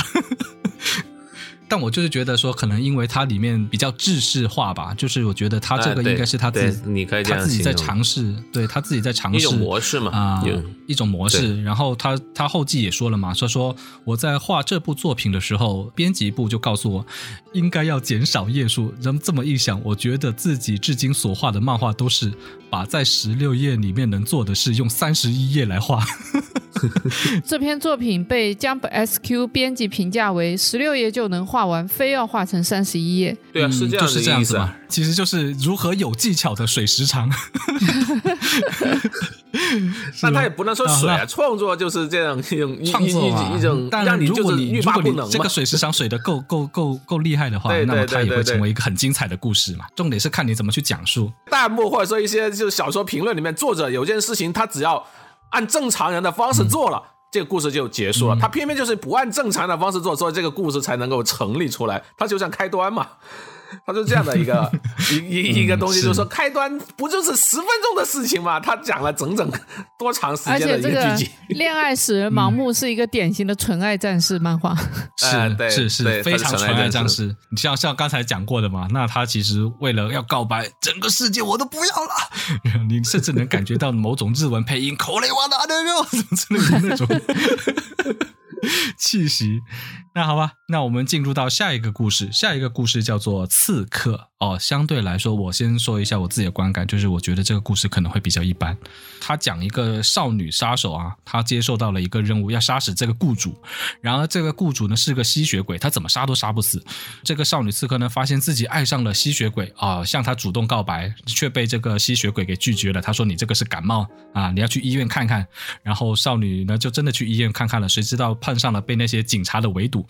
但我就是觉得说，可能因为它里面比较制式化吧，就是我觉得他这个应该是他自己，你可以他自己在尝试，对他自己在尝试一种模式嘛啊，一种模式。然后他他后记也说了嘛，说说我在画这部作品的时候，编辑部就告诉我应该要减少页数。然后这么一想，我觉得自己至今所画的漫画都是把在十六页里面能做的事用三十一页来画。(laughs) 这篇作品被 Jump SQ 编辑评价为十六页就能画完，非要画成三十一页。对啊，是这样是这样子嘛？其实就是如何有技巧的水时长。(laughs) 但他也不能说水啊，创作就是这样一种创作一种。但如果你如果你这个水时长水的够够够够厉害的话，那么它也会成为一个很精彩的故事嘛。重点是看你怎么去讲述。弹幕或者说一些就是小说评论里面，作者有件事情，他只要。按正常人的方式做了，这个故事就结束了。他偏偏就是不按正常的方式做，所以这个故事才能够成立出来。他就像开端嘛。他就这样的一个 (laughs) 一一一个东西，就是说开端不就是十分钟的事情吗？他讲了整整多长时间的一个剧情？恋爱使人 (laughs) 盲目是一个典型的纯爱战士漫画，是是是非常纯爱战士。你像像刚才讲过的嘛，那他其实为了要告白，整个世界我都不要了。(laughs) 你甚至能感觉到某种日文配音口雷瓦的阿德肉什么之类的那种。(laughs) 气息，那好吧，那我们进入到下一个故事。下一个故事叫做《刺客》哦。相对来说，我先说一下我自己的观感，就是我觉得这个故事可能会比较一般。他讲一个少女杀手啊，她接受到了一个任务，要杀死这个雇主。然而这个雇主呢是个吸血鬼，他怎么杀都杀不死。这个少女刺客呢，发现自己爱上了吸血鬼啊，向他主动告白，却被这个吸血鬼给拒绝了。他说：“你这个是感冒啊，你要去医院看看。”然后少女呢就真的去医院看看了，谁知道。碰上了被那些警察的围堵，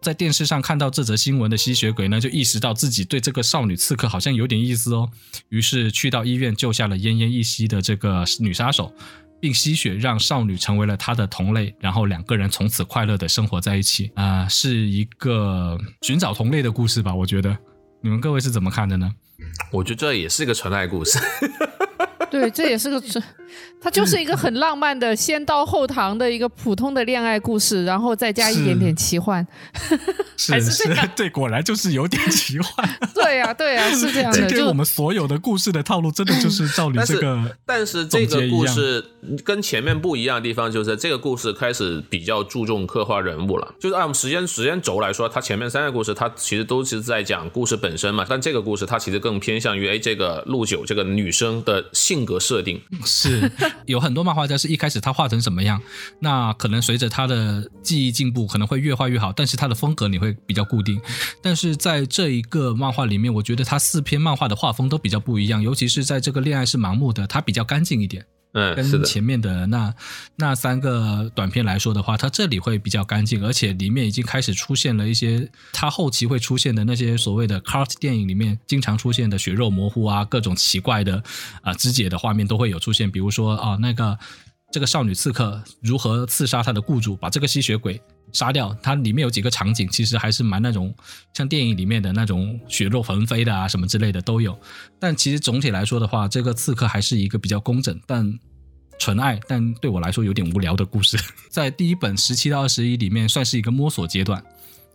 在电视上看到这则新闻的吸血鬼呢，就意识到自己对这个少女刺客好像有点意思哦，于是去到医院救下了奄奄一息的这个女杀手，并吸血让少女成为了他的同类，然后两个人从此快乐的生活在一起啊，是一个寻找同类的故事吧？我觉得你们各位是怎么看的呢？我觉得这也是一个纯爱故事。对，这也是个，它就是一个很浪漫的先刀后糖的一个普通的恋爱故事，然后再加一点点奇幻，(laughs) 是是，(laughs) 对，果然就是有点奇幻。对呀，对呀，是这样的。就我们所有的故事的套路，真的就是照你这个。但是这个故事跟前面不一样的地方，就是这个故事开始比较注重刻画人物了。就是按时间时间轴来说，它前面三个故事，它其实都是在讲故事本身嘛。但这个故事，它其实更偏向于哎，这个陆九这个女生的性。性格设定是有很多漫画家是一开始他画成什么样，那可能随着他的技艺进步，可能会越画越好，但是他的风格你会比较固定。但是在这一个漫画里面，我觉得他四篇漫画的画风都比较不一样，尤其是在这个恋爱是盲目的，他比较干净一点。嗯，跟前面的那那三个短片来说的话，它这里会比较干净，而且里面已经开始出现了一些它后期会出现的那些所谓的 cart 电影里面经常出现的血肉模糊啊，各种奇怪的啊肢解的画面都会有出现，比如说啊那个这个少女刺客如何刺杀她的雇主，把这个吸血鬼。杀掉它里面有几个场景，其实还是蛮那种像电影里面的那种血肉横飞的啊什么之类的都有。但其实总体来说的话，这个刺客还是一个比较工整但纯爱，但对我来说有点无聊的故事。在第一本十七到二十一里面算是一个摸索阶段。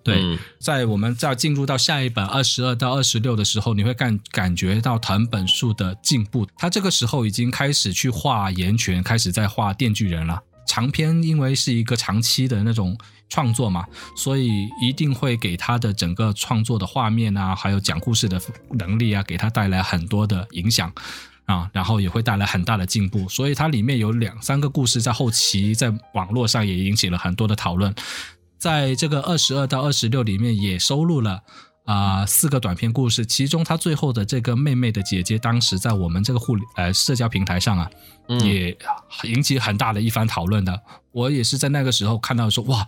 对，在我们在进入到下一本二十二到二十六的时候，你会感感觉到藤本树的进步。他这个时候已经开始去画岩泉，开始在画电锯人了。长篇因为是一个长期的那种创作嘛，所以一定会给他的整个创作的画面啊，还有讲故事的能力啊，给他带来很多的影响啊，然后也会带来很大的进步。所以它里面有两三个故事在后期在网络上也引起了很多的讨论，在这个二十二到二十六里面也收录了。啊，四个短篇故事，其中他最后的这个妹妹的姐姐，当时在我们这个互呃社交平台上啊，也引起很大的一番讨论的。我也是在那个时候看到说，哇，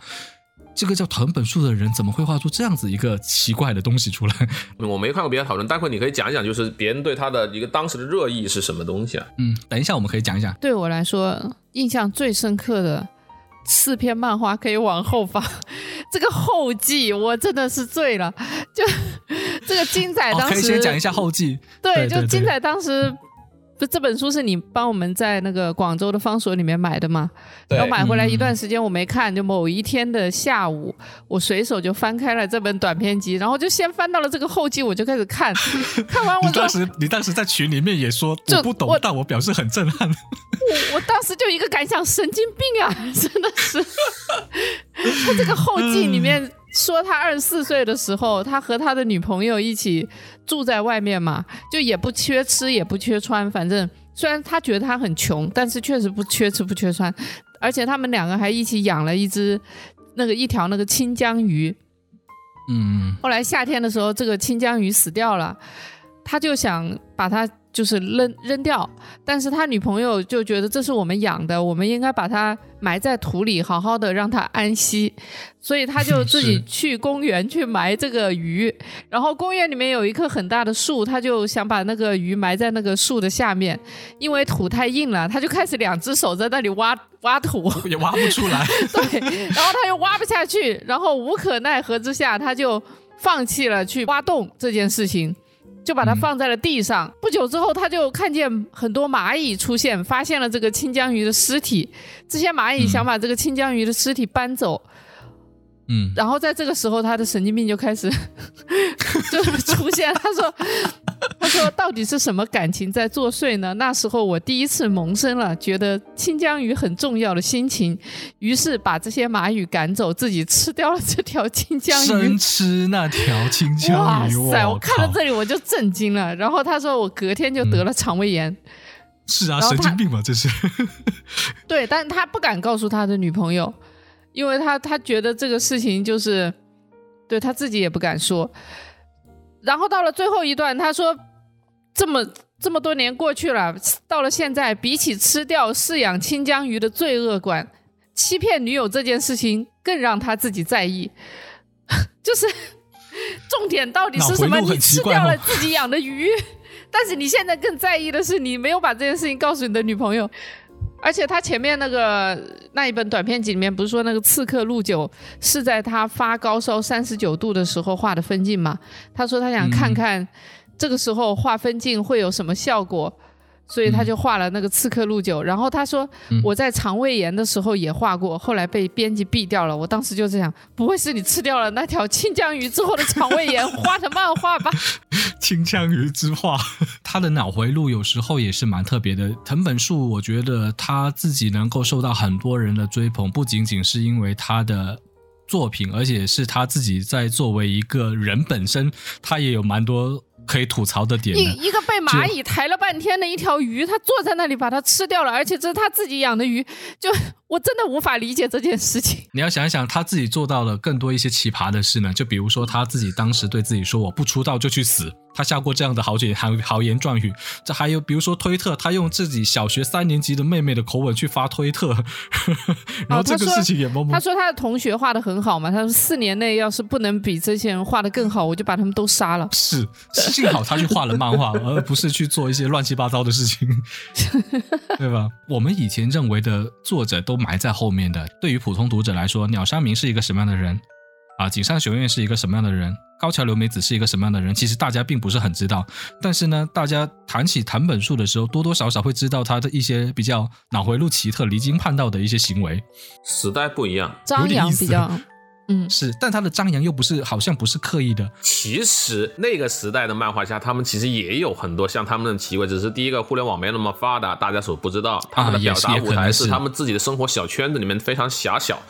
这个叫藤本树的人怎么会画出这样子一个奇怪的东西出来？我没看过别人讨论，待会你可以讲一讲，就是别人对他的一个当时的热议是什么东西啊？嗯，等一下我们可以讲一讲。对我来说，印象最深刻的。四篇漫画可以往后放，(laughs) 这个后记我真的是醉了。就这个金仔当时可以先讲一下后记，对，就金仔当时。不，这本书是你帮我们在那个广州的方所里面买的吗？然后买回来一段时间我没看，就某一天的下午，我随手就翻开了这本短篇集，然后就先翻到了这个后记，我就开始看。(laughs) 看完我当时你当时在群里面也说我不懂，但我表示很震撼。我我当时就一个感想，神经病啊，(laughs) 真的是。他这个后记里面。说他二十四岁的时候，他和他的女朋友一起住在外面嘛，就也不缺吃也不缺穿，反正虽然他觉得他很穷，但是确实不缺吃不缺穿，而且他们两个还一起养了一只那个一条那个清江鱼。嗯，后来夏天的时候，这个清江鱼死掉了，他就想把它。就是扔扔掉，但是他女朋友就觉得这是我们养的，我们应该把它埋在土里，好好的让它安息，所以他就自己 (laughs) 去公园去埋这个鱼，然后公园里面有一棵很大的树，他就想把那个鱼埋在那个树的下面，因为土太硬了，他就开始两只手在那里挖挖土，(laughs) 也挖不出来，(laughs) 对，然后他又挖不下去，然后无可奈何之下，他就。放弃了去挖洞这件事情，就把它放在了地上。不久之后，他就看见很多蚂蚁出现，发现了这个清江鱼的尸体。这些蚂蚁想把这个清江鱼的尸体搬走。嗯，然后在这个时候，他的神经病就开始 (laughs) 就出现。他说：“ (laughs) 他说到底是什么感情在作祟呢？那时候我第一次萌生了觉得清江鱼很重要的心情，于是把这些蚂蚁赶走，自己吃掉了这条清江鱼。生吃那条清江鱼，哇塞！我看到这里我就震惊了。然后他说我隔天就得了肠胃炎。是啊，神经病嘛，这是。(laughs) 对，但是他不敢告诉他的女朋友。”因为他他觉得这个事情就是对他自己也不敢说，然后到了最后一段，他说这么这么多年过去了，到了现在，比起吃掉饲养清江鱼的罪恶感，欺骗女友这件事情更让他自己在意。(laughs) 就是 (laughs) 重点到底是什么？你吃掉了自己养的鱼，(laughs) 但是你现在更在意的是你没有把这件事情告诉你的女朋友。而且他前面那个那一本短片集里面不是说那个刺客陆九是在他发高烧三十九度的时候画的分镜吗？他说他想看看这个时候画分镜会有什么效果。所以他就画了那个刺客陆九，然后他说我在肠胃炎的时候也画过，后来被编辑毙掉了。我当时就在想，不会是你吃掉了那条清江鱼之后的肠胃炎 (laughs) 画的漫画吧？(laughs) 清江鱼之画，(laughs) 他的脑回路有时候也是蛮特别的。藤本树，我觉得他自己能够受到很多人的追捧，不仅仅是因为他的作品，而且是他自己在作为一个人本身，他也有蛮多。可以吐槽的点，一一个被蚂蚁抬了半天的一条鱼，它坐在那里把它吃掉了，而且这是他自己养的鱼，就我真的无法理解这件事情。你要想一想，他自己做到了更多一些奇葩的事呢，就比如说他自己当时对自己说：“我不出道就去死。”他下过这样的豪言豪豪言壮语，这还有比如说推特，他用自己小学三年级的妹妹的口吻去发推特，(laughs) 然后这个事情也懵懵。他说他的同学画的很好嘛，他说四年内要是不能比这些人画的更好，我就把他们都杀了。是，幸好他去画了漫画，(laughs) 而不是去做一些乱七八糟的事情，(laughs) 对吧？我们以前认为的作者都埋在后面的，对于普通读者来说，鸟山明是一个什么样的人？啊，井上雄彦是一个什么样的人？高桥留美子是一个什么样的人？其实大家并不是很知道。但是呢，大家谈起藤本树的时候，多多少少会知道他的一些比较脑回路奇特、离经叛道的一些行为。时代不一样，张扬比较，嗯，是，但他的张扬又不是，好像不是刻意的。其实那个时代的漫画家，他们其实也有很多像他们的奇怪，只是第一个互联网没那么发达，大家所不知道。他们的表达舞台是他们自己的生活小圈子里面非常狭小。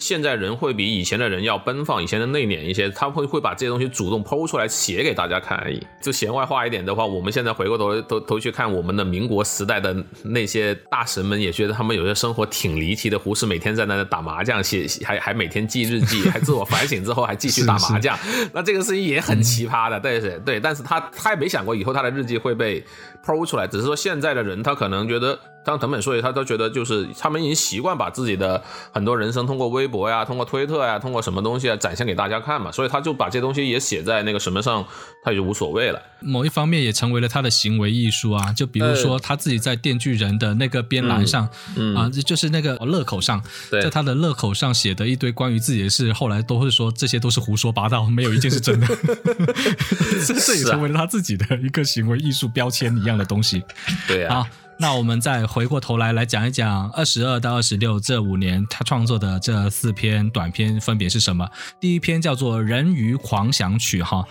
现在人会比以前的人要奔放，以前的内敛一些，他会会把这些东西主动剖出来写给大家看而已。就闲外话一点的话，我们现在回过头头头去看我们的民国时代的那些大神们，也觉得他们有些生活挺离奇的。胡适每天在那打麻将，写还还每天记日记，还自我反省之后还继续打麻将，(laughs) 那这个事情也很奇葩的，对对对。但是他他也没想过以后他的日记会被剖出来，只是说现在的人他可能觉得。当藤本树他都觉得就是他们已经习惯把自己的很多人生通过微博呀、通过推特呀、通过什么东西啊展现给大家看嘛，所以他就把这东西也写在那个什么上，他就无所谓了。某一方面也成为了他的行为艺术啊，就比如说他自己在《电锯人》的那个边栏上，啊，就是那个乐口上，在他的乐口上写的一堆关于自己的事，后来都会说这些都是胡说八道，没有一件是真的。(laughs) 这这也成为了他自己的一个行为艺术标签一样的东西。对啊。那我们再回过头来来讲一讲二十二到二十六这五年他创作的这四篇短篇分别是什么？第一篇叫做《人鱼狂想曲》哈，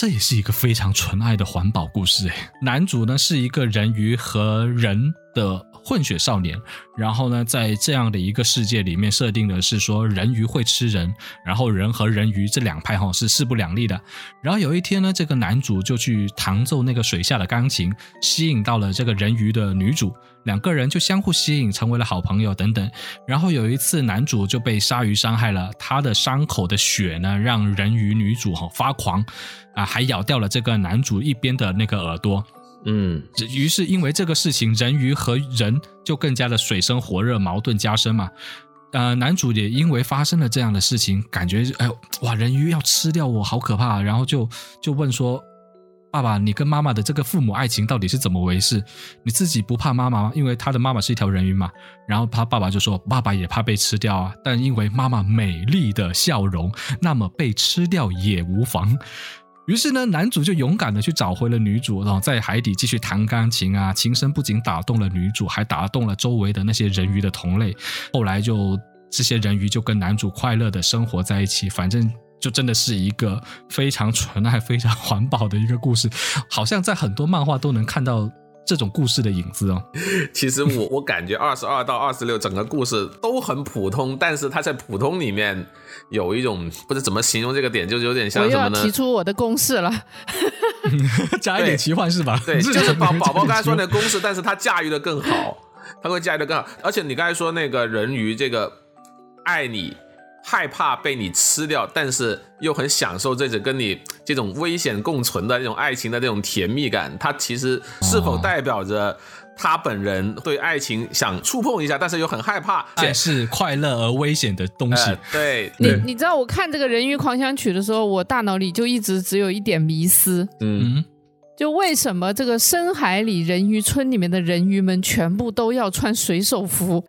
这也是一个非常纯爱的环保故事诶。男主呢是一个人鱼和人的。混血少年，然后呢，在这样的一个世界里面，设定的是说人鱼会吃人，然后人和人鱼这两派哈是势不两立的。然后有一天呢，这个男主就去弹奏那个水下的钢琴，吸引到了这个人鱼的女主，两个人就相互吸引，成为了好朋友等等。然后有一次，男主就被鲨鱼伤害了，他的伤口的血呢，让人鱼女主哈发狂，啊，还咬掉了这个男主一边的那个耳朵。嗯，于是因为这个事情，人鱼和人就更加的水深火热，矛盾加深嘛。呃，男主也因为发生了这样的事情，感觉哎呦哇，人鱼要吃掉我，好可怕。然后就就问说，爸爸，你跟妈妈的这个父母爱情到底是怎么回事？你自己不怕妈妈吗？因为他的妈妈是一条人鱼嘛。然后他爸爸就说，爸爸也怕被吃掉啊，但因为妈妈美丽的笑容，那么被吃掉也无妨。于是呢，男主就勇敢的去找回了女主，然后在海底继续弹钢琴啊，琴声不仅打动了女主，还打动了周围的那些人鱼的同类。后来就这些人鱼就跟男主快乐的生活在一起，反正。就真的是一个非常纯爱、非常环保的一个故事，好像在很多漫画都能看到这种故事的影子哦。其实我 (laughs) 我感觉二十二到二十六整个故事都很普通，但是它在普通里面有一种不知怎么形容这个点，就是有点像什么呢？提出我的公式了，(laughs) 加一点奇幻是吧？对，(laughs) 就是宝宝宝刚才说那公式，但是他驾驭的更好，他会驾驭的更好。而且你刚才说那个人鱼这个爱你。害怕被你吃掉，但是又很享受这种跟你这种危险共存的那种爱情的那种甜蜜感。他其实是否代表着他本人对爱情想触碰一下，但是又很害怕？爱是快乐而危险的东西。对你，你知道我看这个人鱼狂想曲的时候，我大脑里就一直只有一点迷思。嗯。就为什么这个深海里人鱼村里面的人鱼们全部都要穿水手服？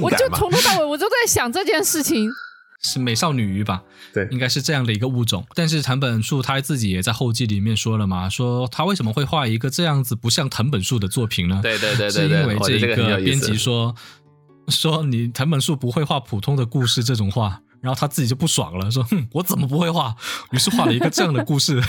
我就从头到尾我都在想这件事情。是美少女鱼吧？对，应该是这样的一个物种。但是藤本树他自己也在后记里面说了嘛，说他为什么会画一个这样子不像藤本树的作品呢？对对对对，是因为这个编辑说说你藤本树不会画普通的故事这种画。然后他自己就不爽了，说：“哼，我怎么不会画？”于是画了一个这样的故事。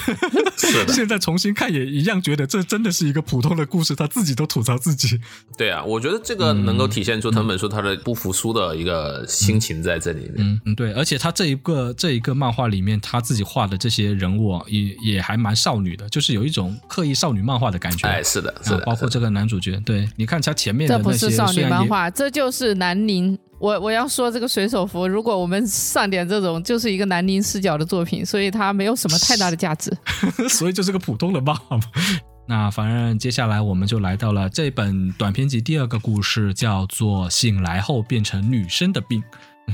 是的，(laughs) 现在重新看也一样，觉得这真的是一个普通的故事。他自己都吐槽自己。对啊，我觉得这个能够体现出藤本树他的不服输的一个心情在这里面。嗯嗯，对，而且他这一个这一个漫画里面，他自己画的这些人物也也还蛮少女的，就是有一种刻意少女漫画的感觉。哎，是的，是的，包括这个男主角，对，你看他前面的那些，这不是少女漫画，这就是南宁。我我要说这个水手服，如果我们上点这种，就是一个南宁视角的作品，所以它没有什么太大的价值，(laughs) 所以就是个普通的漫画。那反正接下来我们就来到了这本短篇集第二个故事，叫做《醒来后变成女生的病》，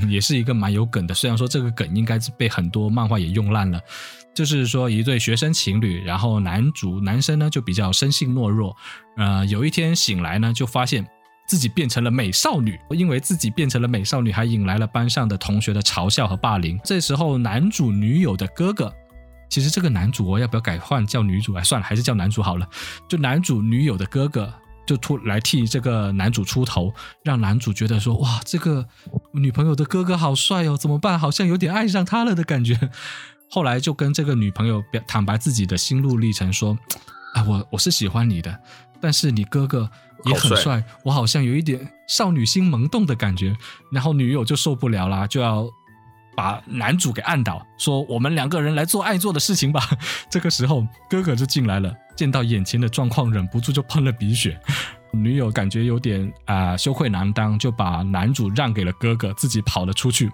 也是一个蛮有梗的。虽然说这个梗应该是被很多漫画也用烂了，就是说一对学生情侣，然后男主男生呢就比较生性懦弱，呃，有一天醒来呢就发现。自己变成了美少女，因为自己变成了美少女，还引来了班上的同学的嘲笑和霸凌。这时候，男主女友的哥哥，其实这个男主我要不要改换叫女主？哎，算了，还是叫男主好了。就男主女友的哥哥就突来替这个男主出头，让男主觉得说：哇，这个女朋友的哥哥好帅哦，怎么办？好像有点爱上他了的感觉。后来就跟这个女朋友表坦白自己的心路历程，说：啊，我我是喜欢你的，但是你哥哥。也很帅，我好像有一点少女心萌动的感觉，然后女友就受不了啦，就要把男主给按倒，说我们两个人来做爱做的事情吧。(laughs) 这个时候哥哥就进来了，见到眼前的状况，忍不住就喷了鼻血。(laughs) 女友感觉有点啊羞愧难当，就把男主让给了哥哥，自己跑了出去。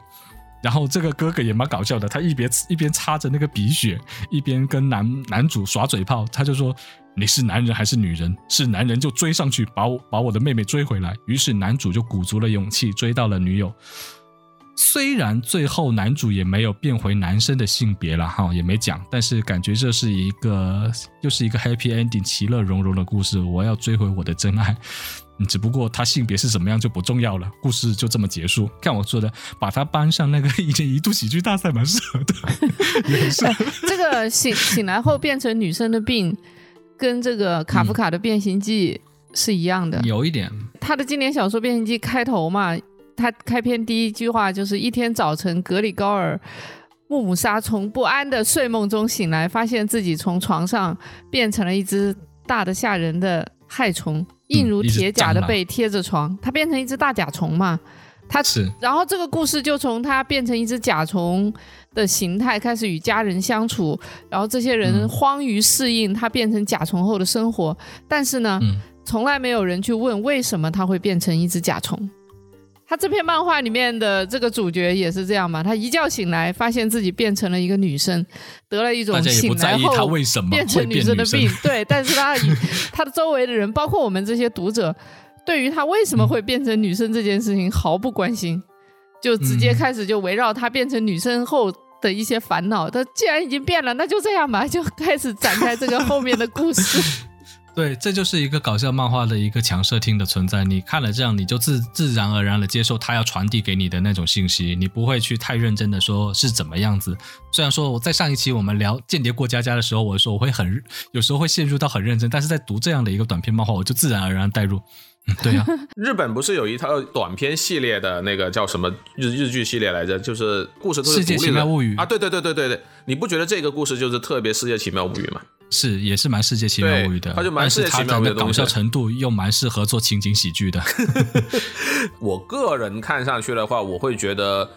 然后这个哥哥也蛮搞笑的，他一边一边擦着那个鼻血，一边跟男男主耍嘴炮，他就说。你是男人还是女人？是男人就追上去把我把我的妹妹追回来。于是男主就鼓足了勇气追到了女友。虽然最后男主也没有变回男生的性别了哈，也没讲，但是感觉这是一个又是一个 happy ending，其乐融融的故事。我要追回我的真爱，(laughs) 只不过他性别是什么样就不重要了。故事就这么结束。看我说的，把他搬上那个一年一度喜剧大赛蛮适合的。(laughs) 也很帅 (laughs) 这个醒醒来后变成女生的病。跟这个卡夫卡的《变形记》是一样的，有一点。他的经典小说《变形记》开头嘛，他开篇第一句话就是：“一天早晨，格里高尔·穆姆沙从不安的睡梦中醒来，发现自己从床上变成了一只大的吓人的害虫，硬如铁甲的背贴着床，他变成一只大甲虫嘛。”他是，然后这个故事就从他变成一只甲虫的形态开始与家人相处，然后这些人慌于适应他变成甲虫后的生活，但是呢，从来没有人去问为什么他会变成一只甲虫。他这篇漫画里面的这个主角也是这样嘛？他一觉醒来，发现自己变成了一个女生，得了一种醒来后变成女生的病。对，但是他 (laughs) 他的周围的人，包括我们这些读者。对于他为什么会变成女生这件事情毫不关心，就直接开始就围绕他变成女生后的一些烦恼。他既然已经变了，那就这样吧，就开始展开这个后面的故事。(laughs) 对，这就是一个搞笑漫画的一个强设定的存在。你看了这样，你就自自然而然的接受他要传递给你的那种信息，你不会去太认真的说是怎么样子。虽然说我在上一期我们聊《间谍过家家》的时候，我说我会很有时候会陷入到很认真，但是在读这样的一个短篇漫画，我就自然而然带入。对呀，(laughs) 日本不是有一套短片系列的那个叫什么日日剧系列来着？就是故事都是世界奇妙物语啊！对对对对对对，你不觉得这个故事就是特别世界奇妙物语吗？是，也是蛮世界奇妙物语的，它就蛮世界奇妙的搞笑程度又蛮适合做情景喜剧的。(laughs) 我个人看上去的话，我会觉得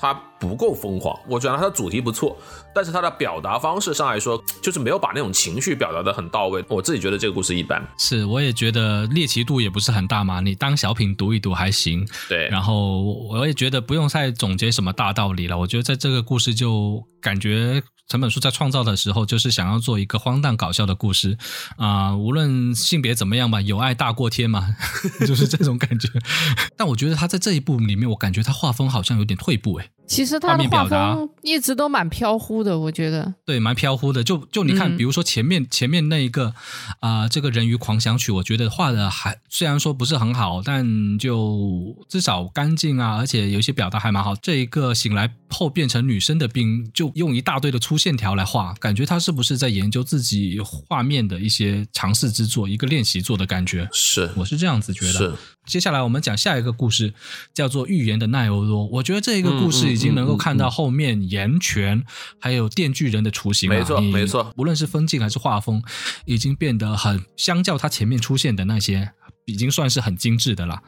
它不够疯狂。我觉得它的主题不错，但是它的表达方式上来说，就是没有把那种情绪表达的很到位。我自己觉得这个故事一般。是，我也觉得猎奇度也不是很大嘛，你当小品读一读还行。对，然后我也觉得不用再总结什么大道理了。我觉得在这个故事就感觉。藤本树在创造的时候，就是想要做一个荒诞搞笑的故事，啊，无论性别怎么样吧，有爱大过天嘛，(laughs) 就是这种感觉。(laughs) 但我觉得他在这一部里面，我感觉他画风好像有点退步，哎。其实他的画风一直都蛮飘忽的，我觉得。对，蛮飘忽的。就就你看，比如说前面前面那一个啊，这个人鱼狂想曲，我觉得画的还虽然说不是很好，但就至少干净啊，而且有些表达还蛮好。这一个醒来后变成女生的兵，就用一大堆的粗线条来画，感觉他是不是在研究自己画面的一些尝试之作，一个练习做的感觉？是，我是这样子觉得。是。接下来我们讲下一个故事，叫做《预言的奈欧多》。我觉得这一个故事已经能够看到后面岩泉还有电锯人的雏形了。没错，没错。无论是风景还是画风，已经变得很相较他前面出现的那些，已经算是很精致的了。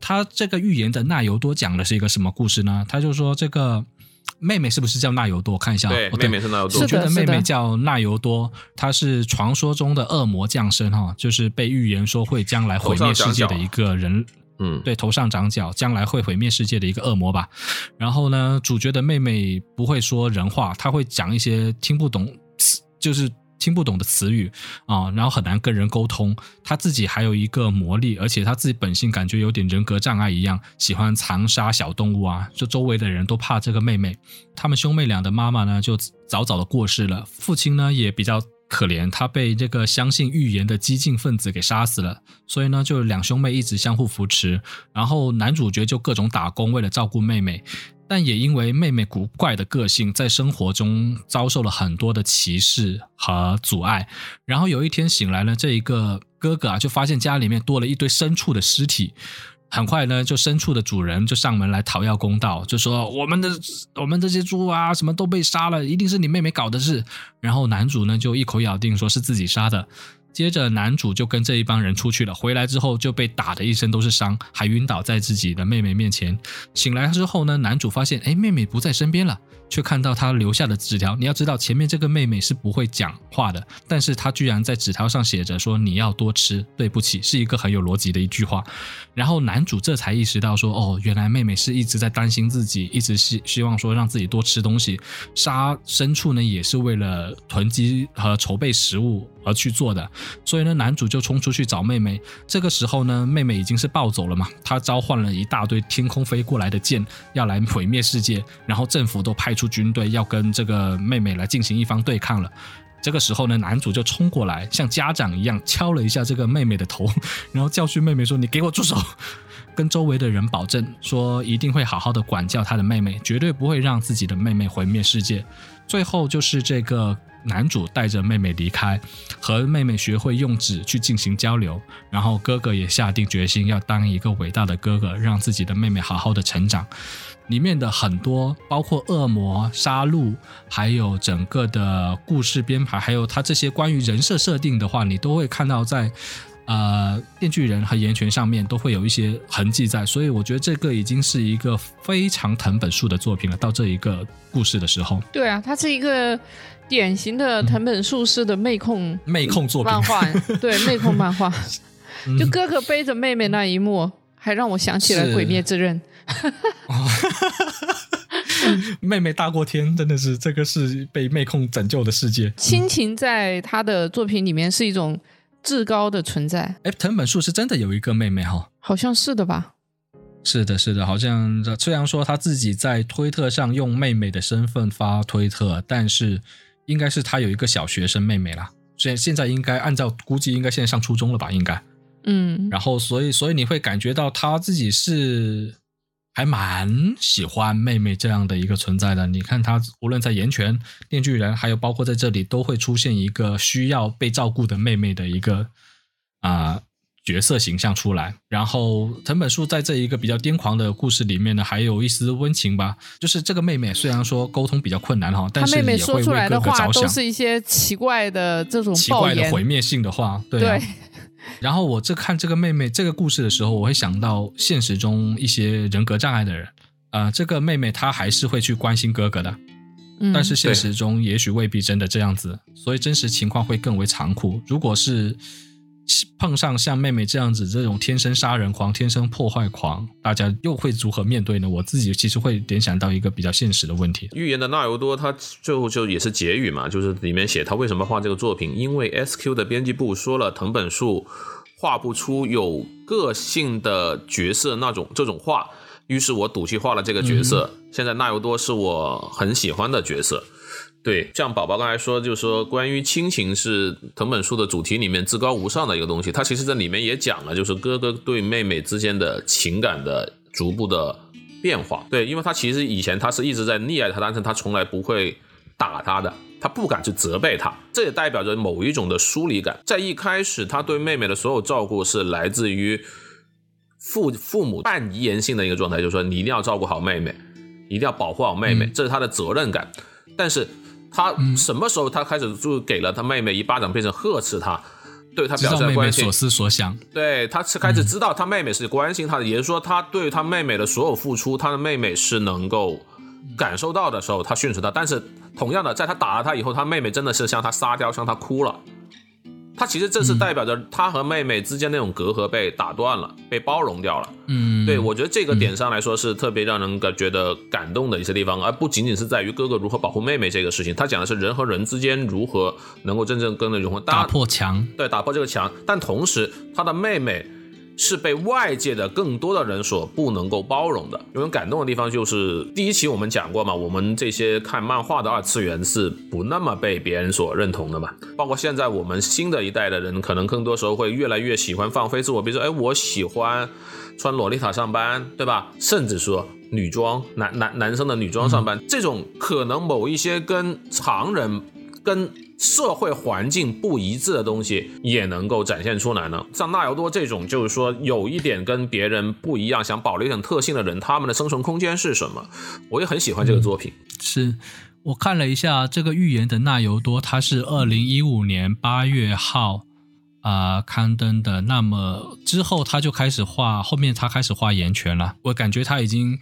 他这个预言的奈尤多讲的是一个什么故事呢？他就说这个。妹妹是不是叫纳尤多？看一下，对，妹妹是纳尤多。我觉得妹妹叫纳尤多，她是传说中的恶魔降生哈，就是被预言说会将来毁灭世界的一个人。嗯，对，头上长角，将来会毁灭世界的一个恶魔吧。然后呢，主角的妹妹不会说人话，她会讲一些听不懂，就是。听不懂的词语啊，然后很难跟人沟通。他自己还有一个魔力，而且他自己本性感觉有点人格障碍一样，喜欢残杀小动物啊。就周围的人都怕这个妹妹。他们兄妹俩的妈妈呢，就早早的过世了。父亲呢，也比较可怜，他被这个相信预言的激进分子给杀死了。所以呢，就两兄妹一直相互扶持。然后男主角就各种打工，为了照顾妹妹。但也因为妹妹古怪的个性，在生活中遭受了很多的歧视和阻碍。然后有一天醒来呢，这一个哥哥啊，就发现家里面多了一堆牲畜的尸体。很快呢，就牲畜的主人就上门来讨要公道，就说我们的我们这些猪啊，什么都被杀了，一定是你妹妹搞的事。然后男主呢，就一口咬定说是自己杀的。接着，男主就跟这一帮人出去了。回来之后就被打的一身都是伤，还晕倒在自己的妹妹面前。醒来之后呢，男主发现，哎，妹妹不在身边了。却看到她留下的纸条。你要知道，前面这个妹妹是不会讲话的，但是她居然在纸条上写着说：“你要多吃，对不起。”是一个很有逻辑的一句话。然后男主这才意识到说：“哦，原来妹妹是一直在担心自己，一直希希望说让自己多吃东西。杀牲畜呢，也是为了囤积和筹备食物而去做的。所以呢，男主就冲出去找妹妹。这个时候呢，妹妹已经是暴走了嘛。他召唤了一大堆天空飞过来的箭，要来毁灭世界。然后政府都派出。出军队要跟这个妹妹来进行一方对抗了，这个时候呢，男主就冲过来，像家长一样敲了一下这个妹妹的头，(laughs) 然后教训妹妹说：“你给我住手！”跟周围的人保证说一定会好好的管教他的妹妹，绝对不会让自己的妹妹毁灭世界。最后就是这个男主带着妹妹离开，和妹妹学会用纸去进行交流，然后哥哥也下定决心要当一个伟大的哥哥，让自己的妹妹好好的成长。里面的很多，包括恶魔、杀戮，还有整个的故事编排，还有他这些关于人设设定的话，你都会看到在呃电锯人和岩泉上面都会有一些痕迹在，所以我觉得这个已经是一个非常藤本树的作品了。到这一个故事的时候，对啊，它是一个典型的藤本树式的妹控妹控作品漫画，(laughs) 对妹控漫画，就哥哥背着妹妹那一幕，还让我想起了《鬼灭之刃》。(laughs) 妹妹大过天，真的是这个是被妹控拯救的世界。亲情在他的作品里面是一种至高的存在。哎，藤本树是真的有一个妹妹哈？好像是的吧？是的，是的，好像虽然说他自己在推特上用妹妹的身份发推特，但是应该是他有一个小学生妹妹啦。现现在应该按照估计，应该现在上初中了吧？应该，嗯，然后所以所以你会感觉到他自己是还蛮喜欢妹妹这样的一个存在的。你看他无论在岩泉、电锯人，还有包括在这里，都会出现一个需要被照顾的妹妹的一个啊。角色形象出来，然后藤本树在这一个比较癫狂的故事里面呢，还有一丝温情吧。就是这个妹妹虽然说沟通比较困难哈，但是妹妹说出来的话都是一些奇怪的这种奇怪的毁灭性的话，对。然后我这看这个妹妹这个故事的时候，我会想到现实中一些人格障碍的人啊，这个妹妹她还是会去关心哥哥的，但是现实中也许未必真的这样子，所以真实情况会更为残酷。如果是。碰上像妹妹这样子这种天生杀人狂、天生破坏狂，大家又会如何面对呢？我自己其实会联想到一个比较现实的问题。预言的纳尤多，他最后就也是结语嘛，就是里面写他为什么画这个作品，因为 S Q 的编辑部说了藤本树画不出有个性的角色那种这种画，于是我赌气画了这个角色。现在纳尤多是我很喜欢的角色。对，像宝宝刚才说，就是说关于亲情是藤本树的主题里面至高无上的一个东西。他其实在里面也讲了，就是哥哥对妹妹之间的情感的逐步的变化。对，因为他其实以前他是一直在溺爱他，但是他从来不会打他的，他不敢去责备他。这也代表着某一种的疏离感。在一开始，他对妹妹的所有照顾是来自于父父母半遗言性的一个状态，就是说你一定要照顾好妹妹，一定要保护好妹妹，这是他的责任感。但是他什么时候他开始就给了他妹妹一巴掌，变成呵斥他，对他表示关心，所思所想。对他是开始知道他妹妹是关心他的，也就是说他对他妹妹的所有付出，他的妹妹是能够感受到的时候，他训斥他。但是同样的，在他打了他以后，他妹妹真的是向他撒娇，向他哭了。他其实这是代表着他和妹妹之间那种隔阂被打断了，被包容掉了。嗯，对我觉得这个点上来说是特别让人感觉得感动的一些地方，而不仅仅是在于哥哥如何保护妹妹这个事情。他讲的是人和人之间如何能够真正跟着融合，打破墙，对，打破这个墙。但同时，他的妹妹。是被外界的更多的人所不能够包容的。有种感动的地方就是第一期我们讲过嘛，我们这些看漫画的二次元是不那么被别人所认同的嘛。包括现在我们新的一代的人，可能更多时候会越来越喜欢放飞自我，比如说，哎，我喜欢穿洛丽塔上班，对吧？甚至说女装，男男男生的女装上班，这种可能某一些跟常人跟。社会环境不一致的东西也能够展现出来呢。像纳尤多这种，就是说有一点跟别人不一样，想保留一点特性的人，他们的生存空间是什么？我也很喜欢这个作品。是我看了一下这个预言的纳尤多，他是二零一五年八月号啊刊登的。那么之后他就开始画，后面他开始画岩泉了。我感觉他已经。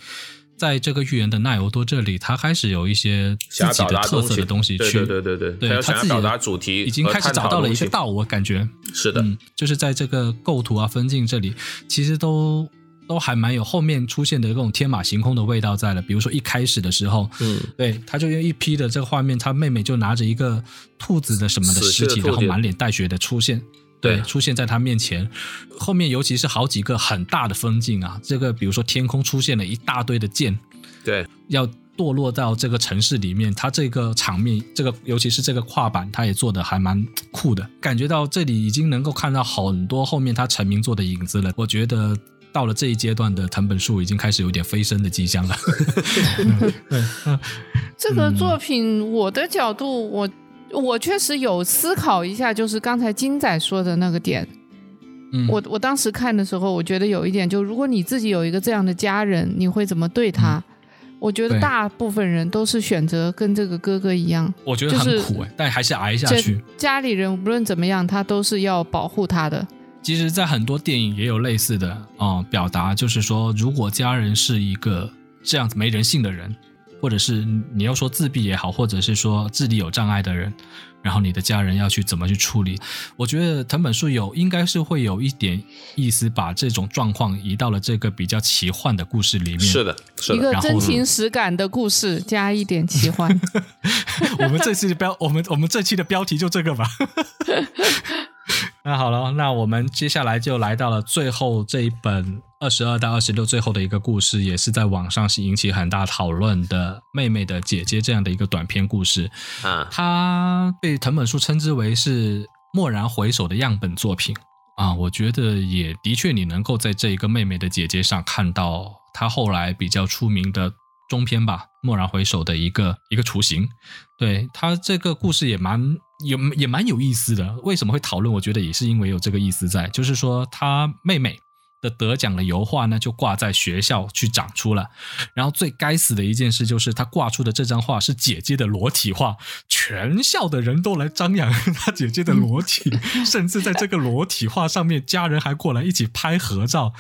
在这个预言的奈欧多这里，他开始有一些自己的特色的东西。去，对对对对对，他自己表达主题已经开始找到了一个道，我感觉。是的，就是在这个构图啊、分镜这里，其实都都还蛮有后面出现的这种天马行空的味道在了。比如说一开始的时候，嗯，对，他就用一批的这个画面，他妹妹就拿着一个兔子的什么的尸体，然后满脸带血的出现。对，出现在他面前，后面尤其是好几个很大的风景啊，这个比如说天空出现了一大堆的剑，对，要堕落到这个城市里面，他这个场面，这个尤其是这个跨板，他也做的还蛮酷的，感觉到这里已经能够看到很多后面他成名作的影子了。我觉得到了这一阶段的藤本树已经开始有点飞升的迹象了。(laughs) 这个作品，我的角度我。我确实有思考一下，就是刚才金仔说的那个点。嗯，我我当时看的时候，我觉得有一点，就如果你自己有一个这样的家人，你会怎么对他？我觉得大部分人都是选择跟这个哥哥一样。我觉得很苦哎，但还是挨下去。家里人无论怎么样，他都是要保护他的。其实，在很多电影也有类似的啊表达，就是说，如果家人是一个这样子没人性的人。或者是你要说自闭也好，或者是说智力有障碍的人，然后你的家人要去怎么去处理？我觉得藤本树有应该是会有一点意思，把这种状况移到了这个比较奇幻的故事里面。是的，是的。一个真情实感的故事，加一点奇幻。(laughs) 我们这期的标，我们我们这期的标题就这个吧。(laughs) 那好了，那我们接下来就来到了最后这一本二十二到二十六最后的一个故事，也是在网上是引起很大讨论的《妹妹的姐姐》这样的一个短篇故事。啊，它被藤本树称之为是蓦然回首的样本作品啊，我觉得也的确，你能够在这一个妹妹的姐姐上看到她后来比较出名的中篇吧，《蓦然回首》的一个一个雏形。对她这个故事也蛮有也蛮有意思的。为什么会讨论？我觉得也是因为有这个意思在，就是说她妹妹。的得奖的油画呢，就挂在学校去展出了。然后最该死的一件事就是，他挂出的这张画是姐姐的裸体画，全校的人都来张扬 (laughs) 他姐姐的裸体，甚至在这个裸体画上面，家人还过来一起拍合照。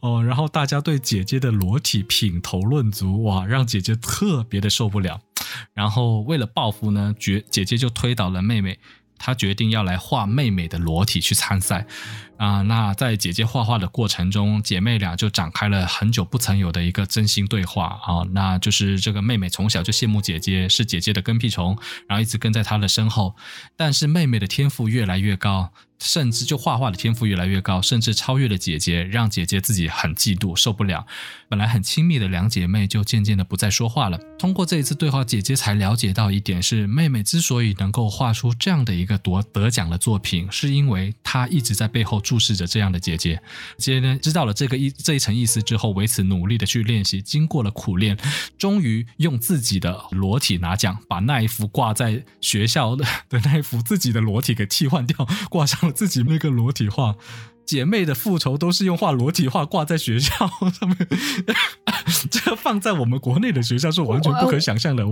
哦，然后大家对姐姐的裸体品头论足，哇，让姐姐特别的受不了。然后为了报复呢，姐姐姐就推倒了妹妹。她决定要来画妹妹的裸体去参赛，啊，那在姐姐画画的过程中，姐妹俩就展开了很久不曾有的一个真心对话啊，那就是这个妹妹从小就羡慕姐姐，是姐姐的跟屁虫，然后一直跟在她的身后，但是妹妹的天赋越来越高。甚至就画画的天赋越来越高，甚至超越了姐姐，让姐姐自己很嫉妒，受不了。本来很亲密的两姐妹就渐渐的不再说话了。通过这一次对话，姐姐才了解到一点是，妹妹之所以能够画出这样的一个夺得奖的作品，是因为她一直在背后注视着这样的姐姐。姐姐呢，知道了这个一这一层意思之后，为此努力的去练习，经过了苦练，终于用自己的裸体拿奖，把那一幅挂在学校的 (laughs) 的那一幅自己的裸体给替换掉，挂上了。自己那个裸体画，姐妹的复仇都是用画裸体画挂在学校上面，(laughs) 这放在我们国内的学校是完全不可想象的。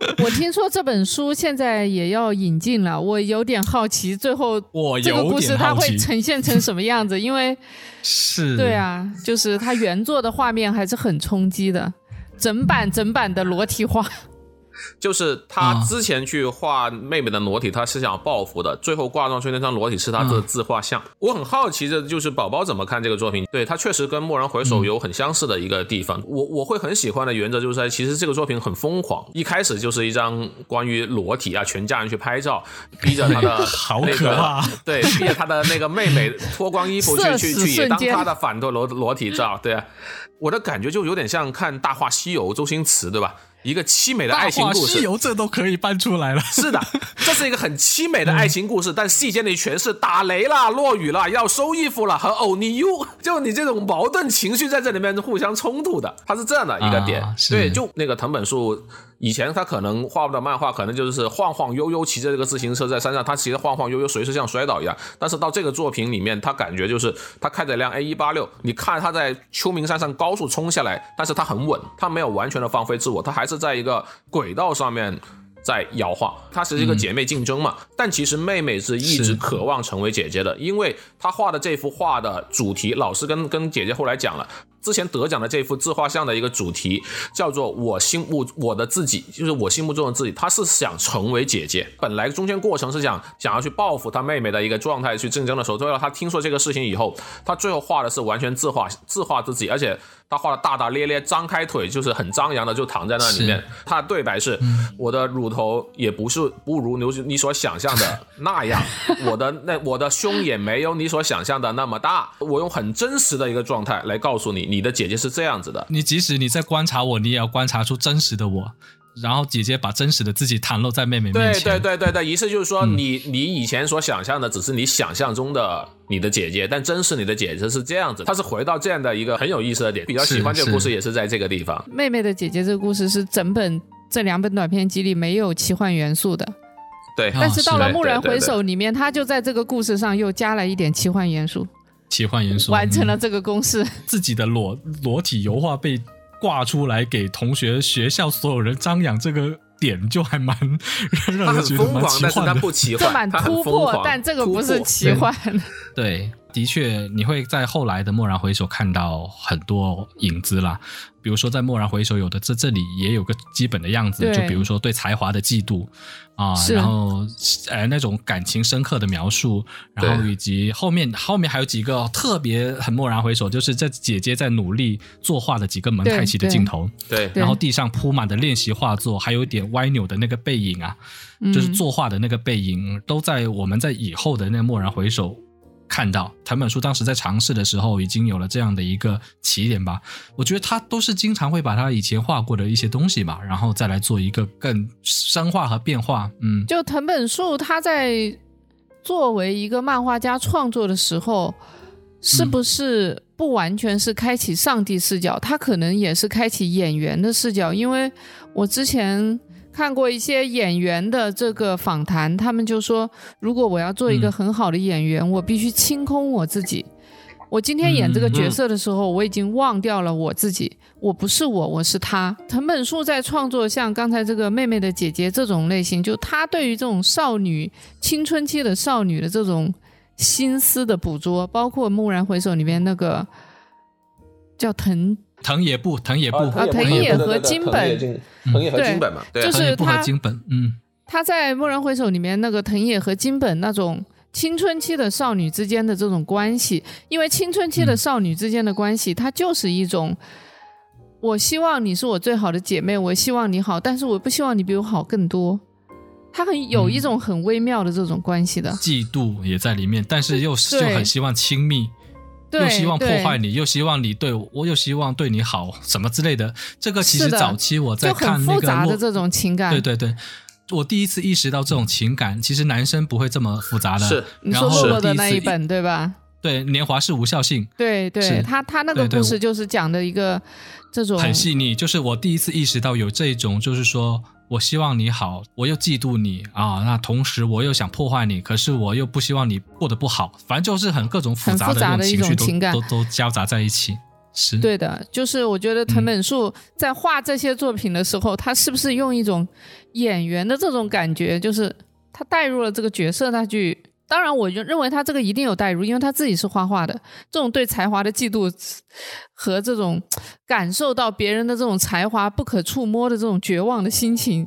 (laughs) 我听说这本书现在也要引进了，我有点好奇，最后这个故事它会呈现成什么样子？因为是对啊，就是它原作的画面还是很冲击的，整版整版的裸体画。就是他之前去画妹妹的裸体，他是想报复的。最后挂上去那张裸体是他的自画像。我很好奇的就是宝宝怎么看这个作品？对他确实跟《蓦然回首》有很相似的一个地方。我我会很喜欢的原则就是在，其实这个作品很疯狂。一开始就是一张关于裸体啊，全家人去拍照，逼着他的 (laughs) 那个 (laughs) 对，逼着他的那个妹妹脱光衣服去去去也当他的反裸裸裸体照。对啊，我的感觉就有点像看《大话西游》周星驰，对吧？一个凄美的爱情故事，西游这都可以搬出来了。(laughs) 是的，这是一个很凄美的爱情故事，但细节里全是打雷了、落雨了、要收衣服了和欧尼 u 就你这种矛盾情绪在这里面互相冲突的，它是这样的一个点。对，就那个藤本树。以前他可能画的漫画可能就是晃晃悠悠骑着这个自行车在山上，他骑着晃晃悠悠，随时像摔倒一样。但是到这个作品里面，他感觉就是他开着辆 A 一八六，你看他在秋名山上高速冲下来，但是他很稳，他没有完全的放飞自我，他还是在一个轨道上面在摇晃。它是一个姐妹竞争嘛，但其实妹妹是一直渴望成为姐姐的，因为她画的这幅画的主题，老师跟跟姐姐后来讲了。之前得奖的这幅自画像的一个主题叫做“我心目我的自己”，就是我心目中的自己。他是想成为姐姐，本来中间过程是想想要去报复他妹妹的一个状态去竞争的时候，最后他听说这个事情以后，他最后画的是完全自画自画自己，而且他画的大大咧咧，张开腿就是很张扬的就躺在那里面。他的对白是：“我的乳头也不是不如你你所想象的 (laughs) 那样，我的那我的胸也没有你所想象的那么大。我用很真实的一个状态来告诉你。”你的姐姐是这样子的，你即使你在观察我，你也要观察出真实的我。然后姐姐把真实的自己袒露在妹妹面前。对对对对对，意思就是说，你你以前所想象的只是你想象中的你的姐姐，但真实你的姐姐是这样子。她是回到这样的一个很有意思的点，比较喜欢这个故事也是在这个地方。妹妹的姐姐这个故事是整本这两本短篇集里没有奇幻元素的。对，但是到了《蓦然回首》里面，他就在这个故事上又加了一点奇幻元素。奇幻元素完成了这个公式，自己的裸裸体油画被挂出来给同学、学校所有人张扬，这个点就还蛮让人觉得蛮奇幻的。不奇幻，蛮突破，但这个不是奇幻。对，的确，你会在后来的蓦然回首看到很多影子啦。比如说，在蓦然回首，有的这这里也有个基本的样子，就比如说对才华的嫉妒啊，然后呃那种感情深刻的描述，然后以及后面后面还有几个特别很蓦然回首，就是这姐姐在努力作画的几个蒙太奇的镜头，对，然后地上铺满的练习画作，还有一点歪扭的那个背影啊，就是作画的那个背影，都在我们在以后的那蓦然回首。看到。藤本树当时在尝试的时候，已经有了这样的一个起点吧。我觉得他都是经常会把他以前画过的一些东西吧，然后再来做一个更深化和变化。嗯，就藤本树他在作为一个漫画家创作的时候，是不是不完全是开启上帝视角？他可能也是开启演员的视角，因为我之前。看过一些演员的这个访谈，他们就说，如果我要做一个很好的演员，我必须清空我自己。我今天演这个角色的时候，我已经忘掉了我自己，我不是我，我是他。藤本树在创作像刚才这个妹妹的姐姐这种类型，就他对于这种少女青春期的少女的这种心思的捕捉，包括《蓦然回首》里面那个叫藤。藤野部，藤野部啊，藤野和金本，藤野和金本嘛，对就是他金本，嗯，他在《蓦然回首》里面那个藤野和金本那种青春期的少女之间的这种关系，因为青春期的少女之间的关系，它就是一种，我希望你是我最好的姐妹，我希望你好，但是我不希望你比我好更多，他很有一种很微妙的这种关系的，嫉妒也在里面，但是又就很希望亲密。又希望破坏你，又希望你对我，又希望对你好，什么之类的。这个其实早期我在看那个复杂的这种情感。对对对，我第一次意识到这种情感，其实男生不会这么复杂的。是，你说洛洛的那一本对吧？对，年华是无效性。对对，他他那个故事就是讲的一个这种很细腻，就是我第一次意识到有这种，就是说。我希望你好，我又嫉妒你啊，那同时我又想破坏你，可是我又不希望你过得不好，反正就是很各种复杂的种情绪都都都交杂在一起。是对的，就是我觉得藤本树在画这些作品的时候，他是不是用一种演员的这种感觉，就是他带入了这个角色，他去。当然，我就认为他这个一定有代入，因为他自己是画画的。这种对才华的嫉妒和这种感受到别人的这种才华不可触摸的这种绝望的心情，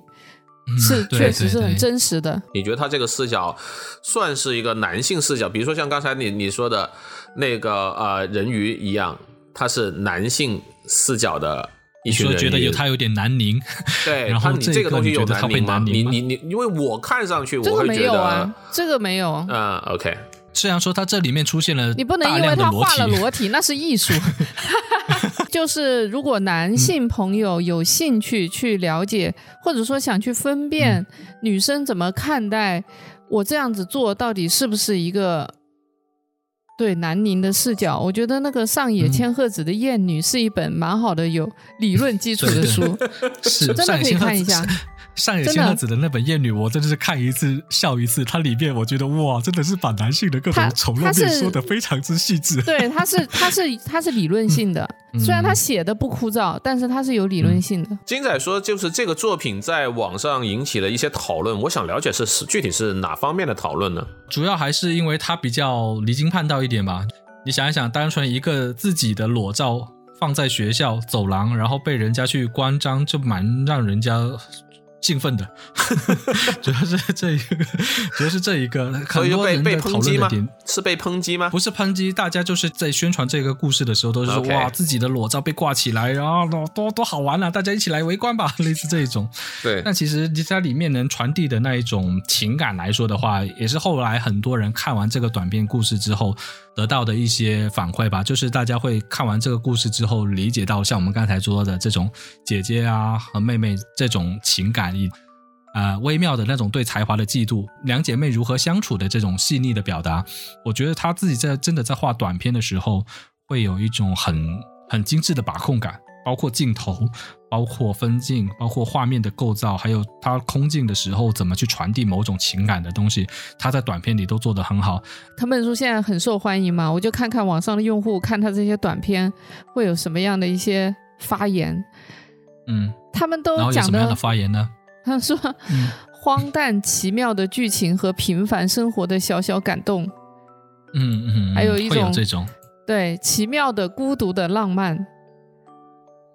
是确实是很真实的。你觉得他这个视角算是一个男性视角？比如说像刚才你你说的那个呃人鱼一样，他是男性视角的。你说觉得有他有点难拧，对，(laughs) 然后你这个东西有难拧吗？你你你，因为我看上去我会觉得这个没有，嗯，OK。虽然说他这里面出现了，你不能因为他画了裸体，那是艺术。(laughs) (laughs) 就是如果男性朋友有兴趣去了解，或者说想去分辨女生怎么看待我这样子做，到底是不是一个。对南宁的视角，我觉得那个上野千鹤子的《艳女》是一本蛮好的有理论基础的书，(laughs) 是 (laughs) 真的可以看一下。上野千鹤子的那本《艳女》，我真的是看一次笑一次。它里面我觉得哇，真的是把男性的各种丑陋面说的非常之细致。对，它是它是它是理论性的，虽然他写的不枯燥，但是它是有理论性的。金仔说，就是这个作品在网上引起了一些讨论，我想了解是是具体是哪方面的讨论呢？主要还是因为它比较离经叛道一点吧。你想一想，单纯一个自己的裸照放在学校走廊，然后被人家去关张，就蛮让人家。兴奋的，(laughs) 主要是这一个，主要是这一个，很多人在讨论的点是被抨击吗？不是抨击，大家就是在宣传这个故事的时候，都是说哇，自己的裸照被挂起来，然后多多多好玩啊！大家一起来围观吧，(laughs) 类似这一种。对，那其实它里面能传递的那一种情感来说的话，也是后来很多人看完这个短片故事之后得到的一些反馈吧，就是大家会看完这个故事之后，理解到像我们刚才说的这种姐姐啊和妹妹这种情感。以啊，微妙的那种对才华的嫉妒，两姐妹如何相处的这种细腻的表达，我觉得她自己在真的在画短片的时候，会有一种很很精致的把控感，包括镜头，包括分镜，包括画面的构造，还有它空镜的时候怎么去传递某种情感的东西，他在短片里都做得很好。藤本树现在很受欢迎嘛，我就看看网上的用户看他这些短片会有什么样的一些发言，嗯，他们都讲的发言呢？(laughs) 他说：“荒诞奇妙的剧情和平凡生活的小小感动，嗯嗯，还有一种这种对奇妙的孤独的浪漫。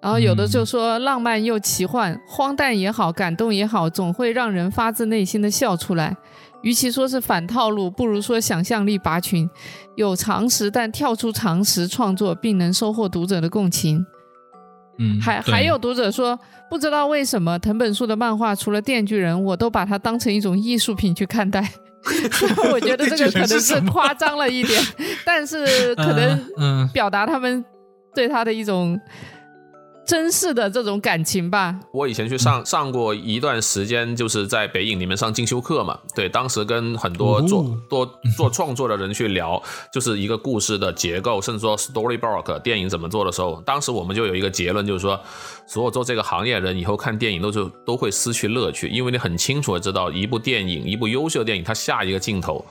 然后有的就说浪漫又奇幻，荒诞也好，感动也好，总会让人发自内心的笑出来。与其说是反套路，不如说想象力拔群，有常识但跳出常识创作，并能收获读者的共情。”嗯，还还有读者说，不知道为什么藤本树的漫画除了《电锯人》，我都把它当成一种艺术品去看待。(laughs) 我觉得这个可能是夸张了一点，(laughs) 但是可能表达他们对他的一种。真实的这种感情吧。我以前去上上过一段时间，就是在北影里面上进修课嘛。对，当时跟很多做多做创作的人去聊，就是一个故事的结构，甚至说 storyboard 电影怎么做的时候，当时我们就有一个结论，就是说，所有做这个行业的人以后看电影都是都会失去乐趣，因为你很清楚的知道一部电影，一部优秀的电影，它下一个镜头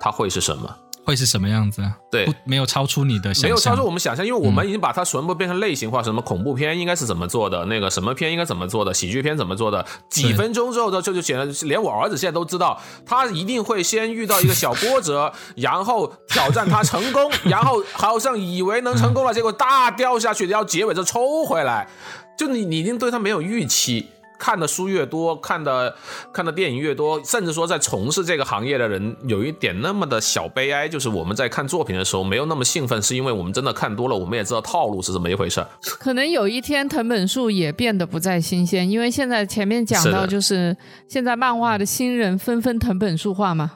它会是什么。会是什么样子？对，没有超出你的想象，没有超出我们想象，因为我们已经把它全部变成类型化，什么恐怖片应该是怎么做的，那个什么片应该怎么做的，喜剧片怎么做的，几分钟之后的就就显得连我儿子现在都知道，他一定会先遇到一个小波折，然后挑战他成功，然后好像以为能成功了，结果大掉下去，然后结尾就抽回来，就你你已经对他没有预期。看的书越多，看的看的电影越多，甚至说在从事这个行业的人有一点那么的小悲哀，就是我们在看作品的时候没有那么兴奋，是因为我们真的看多了，我们也知道套路是怎么一回事。可能有一天藤本树也变得不再新鲜，因为现在前面讲到就是现在漫画的新人纷纷藤本树化嘛，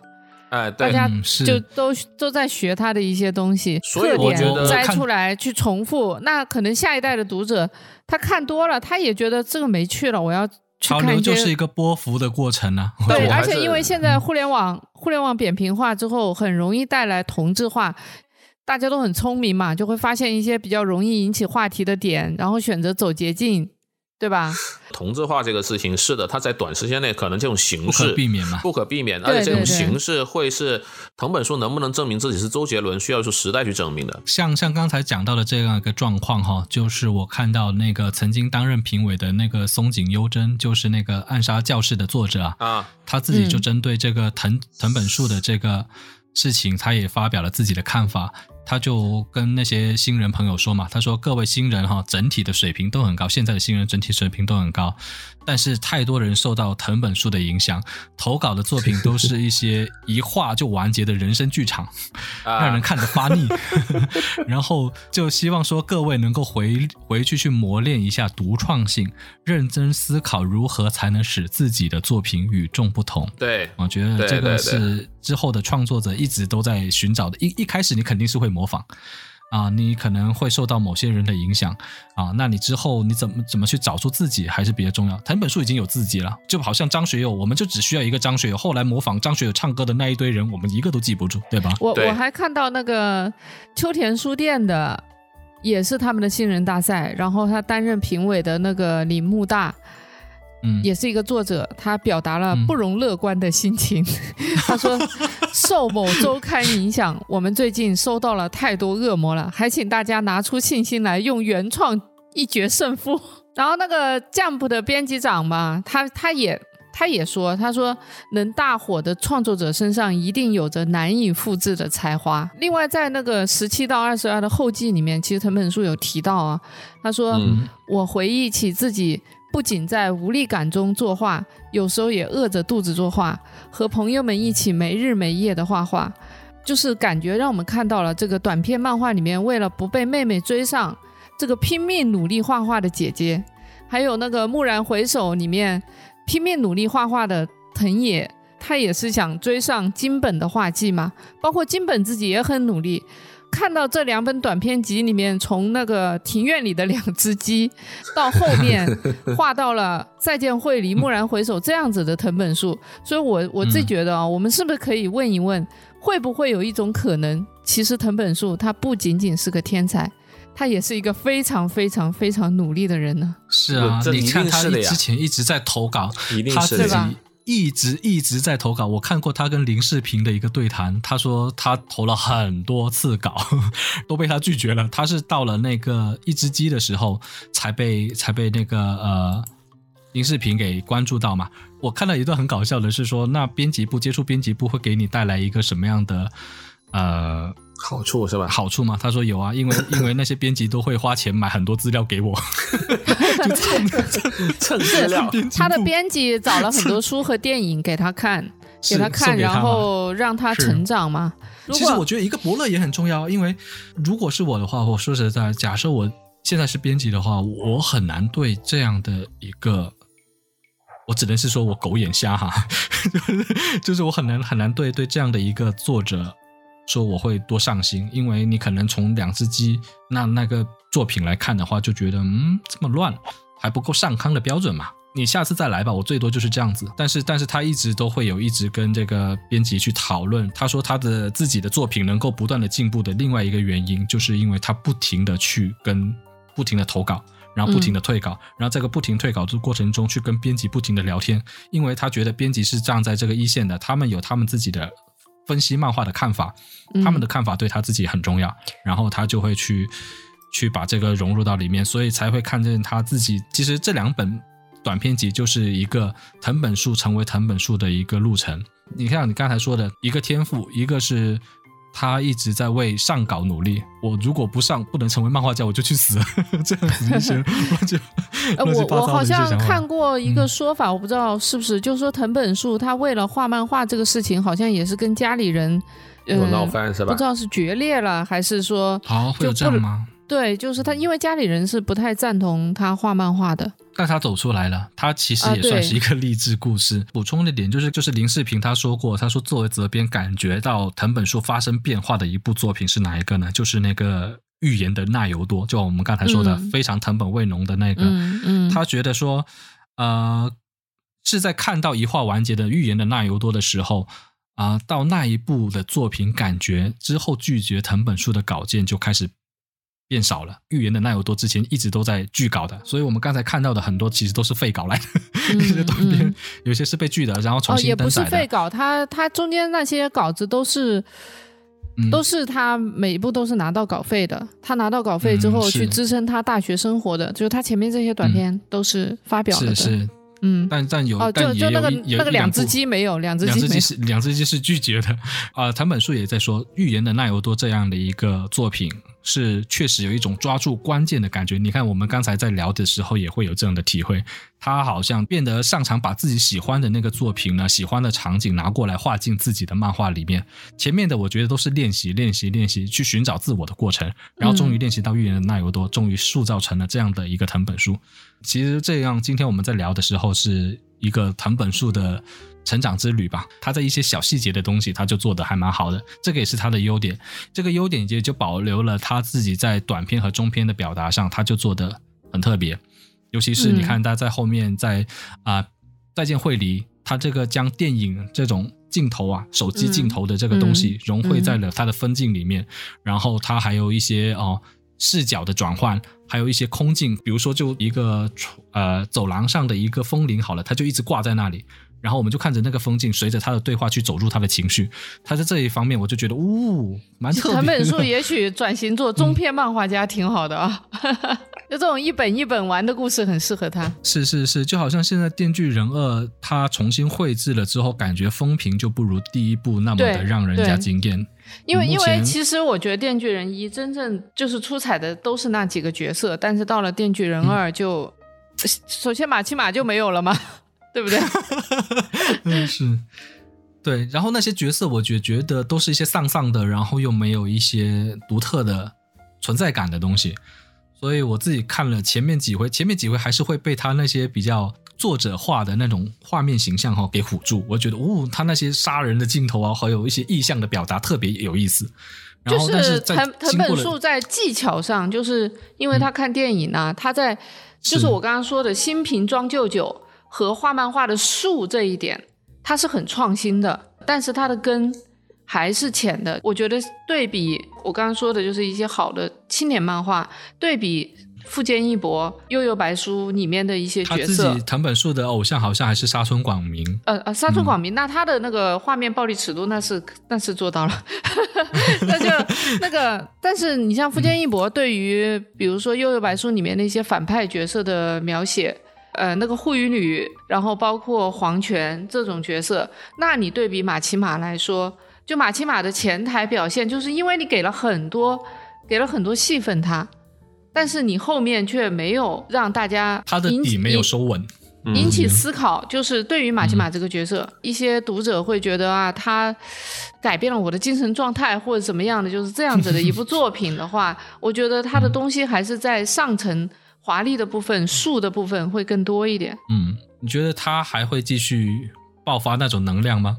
哎，大家就都都在学他的一些东西，特点摘出来去重复，那可能下一代的读者。他看多了，他也觉得这个没趣了。我要潮流就是一个波幅的过程呢。对，而且因为现在互联网互联网扁平化之后，很容易带来同质化。大家都很聪明嘛，就会发现一些比较容易引起话题的点，然后选择走捷径。对吧？(laughs) 同质化这个事情是的，它在短时间内可能这种形式不可避免嘛，不可避免。而且这种形式会是藤本树能不能证明自己是周杰伦，需要是时代去证明的。像像刚才讲到的这样一个状况哈，就是我看到那个曾经担任评委的那个松井优真，就是那个《暗杀教室》的作者啊，啊，他自己就针对这个藤藤本树的这个事情，他也发表了自己的看法。他就跟那些新人朋友说嘛，他说各位新人哈，整体的水平都很高，现在的新人整体水平都很高，但是太多人受到藤本树的影响，投稿的作品都是一些一画就完结的人生剧场，让人看得发腻。(laughs) (laughs) 然后就希望说各位能够回回去去磨练一下独创性，认真思考如何才能使自己的作品与众不同。对，我觉得这个是之后的创作者一直都在寻找的。一一开始你肯定是会。模仿啊，你可能会受到某些人的影响啊，那你之后你怎么怎么去找出自己还是比较重要。藤本树已经有自己了，就好像张学友，我们就只需要一个张学友。后来模仿张学友唱歌的那一堆人，我们一个都记不住，对吧？我我还看到那个秋田书店的，也是他们的新人大赛，然后他担任评委的那个李木大。也是一个作者，他表达了不容乐观的心情。(laughs) 他说：“受某周刊影响，我们最近收到了太多恶魔了，还请大家拿出信心来，用原创一决胜负。(laughs) ”然后那个 Jump 的编辑长嘛，他他也他也说：“他说能大火的创作者身上一定有着难以复制的才华。”另外，在那个十七到二十二的后记里面，其实藤本树有提到啊，他说：“我回忆起自己。”不仅在无力感中作画，有时候也饿着肚子作画，和朋友们一起没日没夜的画画，就是感觉让我们看到了这个短片漫画里面为了不被妹妹追上，这个拼命努力画画的姐姐，还有那个蓦然回首里面拼命努力画画的藤野，他也是想追上金本的画技嘛，包括金本自己也很努力。看到这两本短篇集里面，从那个庭院里的两只鸡，到后面 (laughs) 画到了再见会离蓦然回首这样子的藤本树，所以我我自己觉得啊，我们是不是可以问一问，会不会有一种可能，其实藤本树他不仅仅是个天才，他也是一个非常非常非常努力的人呢？是啊，你看他之前一直在投稿，一定是吧？一直一直在投稿，我看过他跟林世平的一个对谈，他说他投了很多次稿，(laughs) 都被他拒绝了。他是到了那个一只鸡的时候，才被才被那个呃林世平给关注到嘛。我看到一段很搞笑的是说，那编辑部接触编辑部会给你带来一个什么样的呃？好处是吧？好处吗？他说有啊，因为 (laughs) 因为那些编辑都会花钱买很多资料给我，(laughs) (laughs) 就蹭蹭资料。他的编辑找了很多书和电影给他看，给他看，然后让他成长嘛。其实我觉得一个伯乐也很重要，因为如果是我的话，我说实在，假设我现在是编辑的话，我很难对这样的一个我只能是说我狗眼瞎哈，就是我很难很难对对这样的一个作者说我会多上心，因为你可能从两只鸡那那个作品来看的话，就觉得嗯这么乱还不够上康的标准嘛。你下次再来吧，我最多就是这样子。但是，但是他一直都会有一直跟这个编辑去讨论。他说他的自己的作品能够不断的进步的另外一个原因，就是因为他不停的去跟不停的投稿，然后不停的退稿，然后这个不停退稿的过程中去跟编辑不停的聊天，因为他觉得编辑是站在这个一线的，他们有他们自己的分析漫画的看法，他们的看法对他自己很重要，然后他就会去去把这个融入到里面，所以才会看见他自己。其实这两本。短篇集就是一个藤本树成为藤本树的一个路程。你看，你刚才说的一个天赋，一个是他一直在为上稿努力。我如果不上，不能成为漫画家，我就去死。(laughs) 这样子一些 (laughs) (laughs) 乱七我我好像看过一个说法，我不知道是不是，就是说藤本树他为了画漫画这个事情，好像也是跟家里人有闹翻是吧？不知道是决裂了，还是说好会有这样吗？对，就是他，因为家里人是不太赞同他画漫画的。但他走出来了，他其实也算是一个励志故事。补充的点就是，就是林世平他说过，他说作为责编感觉到藤本树发生变化的一部作品是哪一个呢？就是那个预言的纳尤多，就我们刚才说的非常藤本味浓的那个。嗯嗯。他觉得说，呃，是在看到一画完结的预言的纳尤多的时候，啊，到那一部的作品感觉之后拒绝藤本树的稿件就开始。变少了。预言的奈有多之前一直都在拒稿的，所以我们刚才看到的很多其实都是废稿来的，(laughs) 一些短篇有些是被拒的，然后重新登载的。也不是废稿，他他中间那些稿子都是，都是他每一部都是拿到稿费的，他拿到稿费之后去支撑他大学生活的，就是他前面这些短片都是发表的。是是。嗯，但但有，哦就就那个那个两只鸡没有，两只鸡是两只鸡是拒绝的 (laughs) 啊。藤本树也在说，预言的奈由多这样的一个作品是确实有一种抓住关键的感觉。你看，我们刚才在聊的时候也会有这样的体会，他好像变得擅长把自己喜欢的那个作品呢，喜欢的场景拿过来画进自己的漫画里面。前面的我觉得都是练习练习练习去寻找自我的过程，然后终于练习到预言的奈由多，终于塑造成了这样的一个藤本树。其实这样，今天我们在聊的时候是一个藤本树的成长之旅吧。他在一些小细节的东西，他就做的还蛮好的，这个也是他的优点。这个优点也就保留了他自己在短片和中片的表达上，他就做的很特别。尤其是你看他在后面在啊再见惠梨，他这个将电影这种镜头啊手机镜头的这个东西融汇在了他的分镜里面，然后他还有一些哦。视角的转换，还有一些空镜，比如说就一个呃走廊上的一个风铃，好了，它就一直挂在那里，然后我们就看着那个风景，随着他的对话去走入他的情绪。他在这一方面，我就觉得，呜，蛮特别。藤本树也许转型做中篇漫画家挺好的啊，(laughs) 就这种一本一本玩的故事很适合他。是是是，就好像现在《电锯人二》他重新绘制了之后，感觉风评就不如第一部那么的让人家惊艳。因为，因为其实我觉得《电锯人一》真正就是出彩的都是那几个角色，但是到了《电锯人二》就，首先马奇马就没有了嘛，对不对？(laughs) 嗯，是，对。然后那些角色，我觉觉得都是一些丧丧的，然后又没有一些独特的存在感的东西，所以我自己看了前面几回，前面几回还是会被他那些比较。作者化的那种画面形象哈，给唬住。我觉得，哦，他那些杀人的镜头啊，还有一些意象的表达特别有意思。就是藤藤本树在技巧上，就是因为他看电影呢，他在就是我刚刚说的新瓶装旧酒和画漫画的树这一点，它是很创新的，但是它的根还是浅的。我觉得对比我刚刚说的，就是一些好的青年漫画对比。富坚义博《悠悠白书》里面的一些角色，他自己藤本树的偶像好像还是沙村广明。呃呃，沙村广明，那他的那个画面暴力尺度，那是那是做到了。(laughs) 那就那个，但是你像富坚义博对于比如说《悠悠白书》里面那些反派角色的描写，呃，那个护羽女，然后包括黄泉这种角色，那你对比马奇马来说，就马奇马的前台表现，就是因为你给了很多给了很多戏份他。但是你后面却没有让大家他的底没有收稳，引起思考。就是对于马奇马这个角色，一些读者会觉得啊，他改变了我的精神状态或者怎么样的，就是这样子的一部作品的话，我觉得他的东西还是在上层华丽的部分、树的部分会更多一点。嗯，你觉得他还会继续爆发那种能量吗？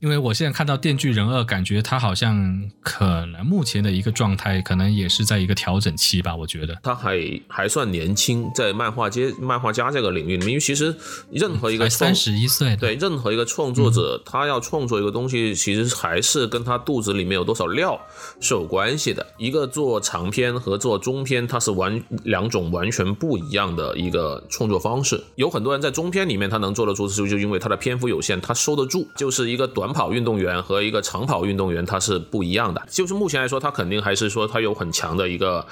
因为我现在看到《电锯人二》，感觉他好像可能目前的一个状态，可能也是在一个调整期吧。我觉得他还还算年轻，在漫画街、漫画家这个领域里面，因为其实任何一个三十一岁，对任何一个创作者，他要创作一个东西，其实还是跟他肚子里面有多少料是有关系的。一个做长篇和做中篇，它是完两种完全不一样的一个创作方式。有很多人在中篇里面他能做得出，就就因为他的篇幅有限，他收得住，就是一个短。跑运动员和一个长跑运动员他是不一样的，就是目前来说，他肯定还是说他有很强的一个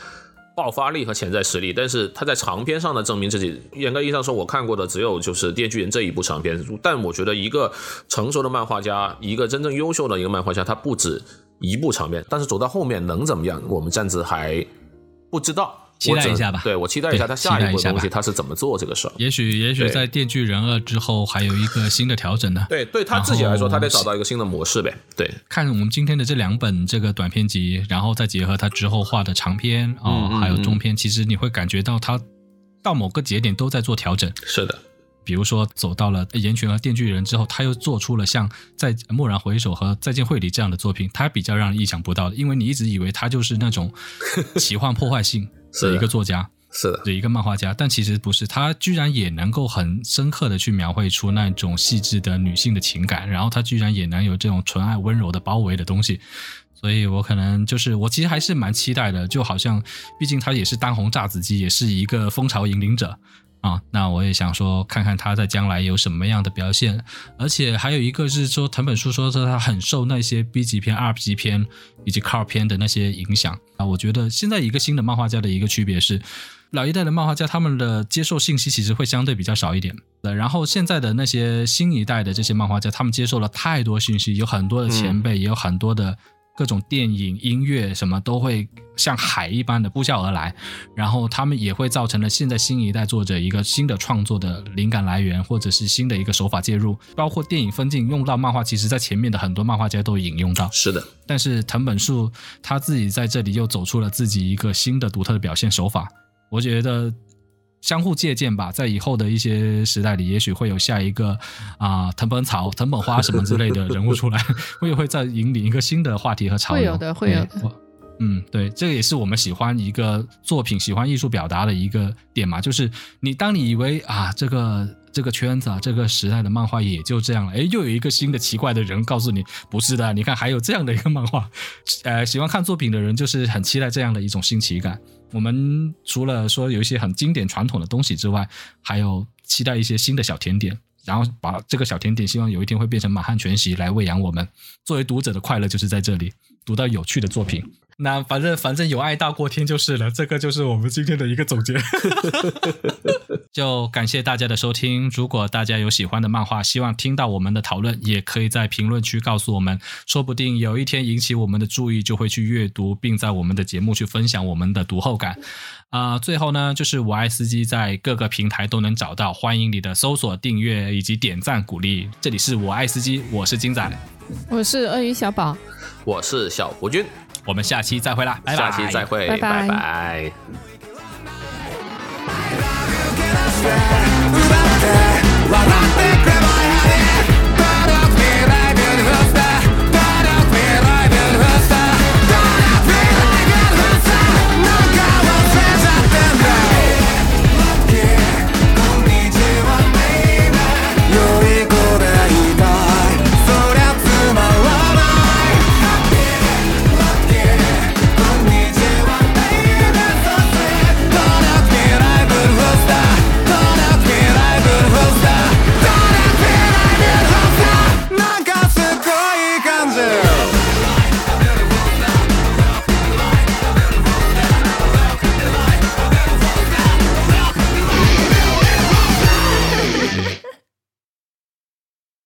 爆发力和潜在实力，但是他在长篇上的证明自己，严格意义上说，我看过的只有就是《电锯人》这一部长篇。但我觉得一个成熟的漫画家，一个真正优秀的一个漫画家，他不止一部长篇，但是走到后面能怎么样，我们暂时还不知道。期待一下吧，对我期待一下他下一步东西他是怎么做这个事儿。也许也许在《电锯人二》之后还有一个新的调整呢。对，对他自己来说，他得找到一个新的模式呗。对，看我们今天的这两本这个短篇集，然后再结合他之后画的长篇啊，还有中篇，其实你会感觉到他到某个节点都在做调整。是的，比如说走到了《岩泉》和《电锯人》之后，他又做出了像在《蓦然回首》和《再见会里》这样的作品，他比较让人意想不到的，因为你一直以为他就是那种 (laughs) 奇幻破坏性的一个作家。是的，一个漫画家，但其实不是，他居然也能够很深刻的去描绘出那种细致的女性的情感，然后他居然也能有这种纯爱温柔的包围的东西，所以我可能就是我其实还是蛮期待的，就好像毕竟他也是当红炸子鸡，也是一个风潮引领者。啊，那我也想说，看看他在将来有什么样的表现。而且还有一个是说，藤本树说说他很受那些 B 级片、R 级片以及 car 片的那些影响啊。我觉得现在一个新的漫画家的一个区别是，老一代的漫画家他们的接受信息其实会相对比较少一点。然后现在的那些新一代的这些漫画家，他们接受了太多信息，有很多的前辈，也有很多的。各种电影、音乐什么都会像海一般的呼啸而来，然后他们也会造成了现在新一代作者一个新的创作的灵感来源，或者是新的一个手法介入，包括电影分镜用到漫画，其实在前面的很多漫画家都引用到。是的，但是藤本树他自己在这里又走出了自己一个新的独特的表现手法，我觉得。相互借鉴吧，在以后的一些时代里，也许会有下一个啊藤本草、藤本花什么之类的人物出来，(laughs) 会会再引领一个新的话题和潮流。会有的，会有的。嗯，对，这个也是我们喜欢一个作品、喜欢艺术表达的一个点嘛。就是你当你以为啊，这个这个圈子啊，这个时代的漫画也就这样了，哎，又有一个新的奇怪的人告诉你，不是的，你看还有这样的一个漫画。呃，喜欢看作品的人就是很期待这样的一种新奇感。我们除了说有一些很经典传统的东西之外，还有期待一些新的小甜点，然后把这个小甜点，希望有一天会变成满汉全席来喂养我们。作为读者的快乐就是在这里，读到有趣的作品。那反正反正有爱大过天就是了，这个就是我们今天的一个总结。(laughs) 就感谢大家的收听。如果大家有喜欢的漫画，希望听到我们的讨论，也可以在评论区告诉我们，说不定有一天引起我们的注意，就会去阅读，并在我们的节目去分享我们的读后感。啊，最后呢，就是我爱司机在各个平台都能找到，欢迎你的搜索、订阅以及点赞鼓励。这里是我爱司机，我是金仔，我是鳄鱼小宝，我是小胡军。我们下期再会啦拜拜下期再会拜拜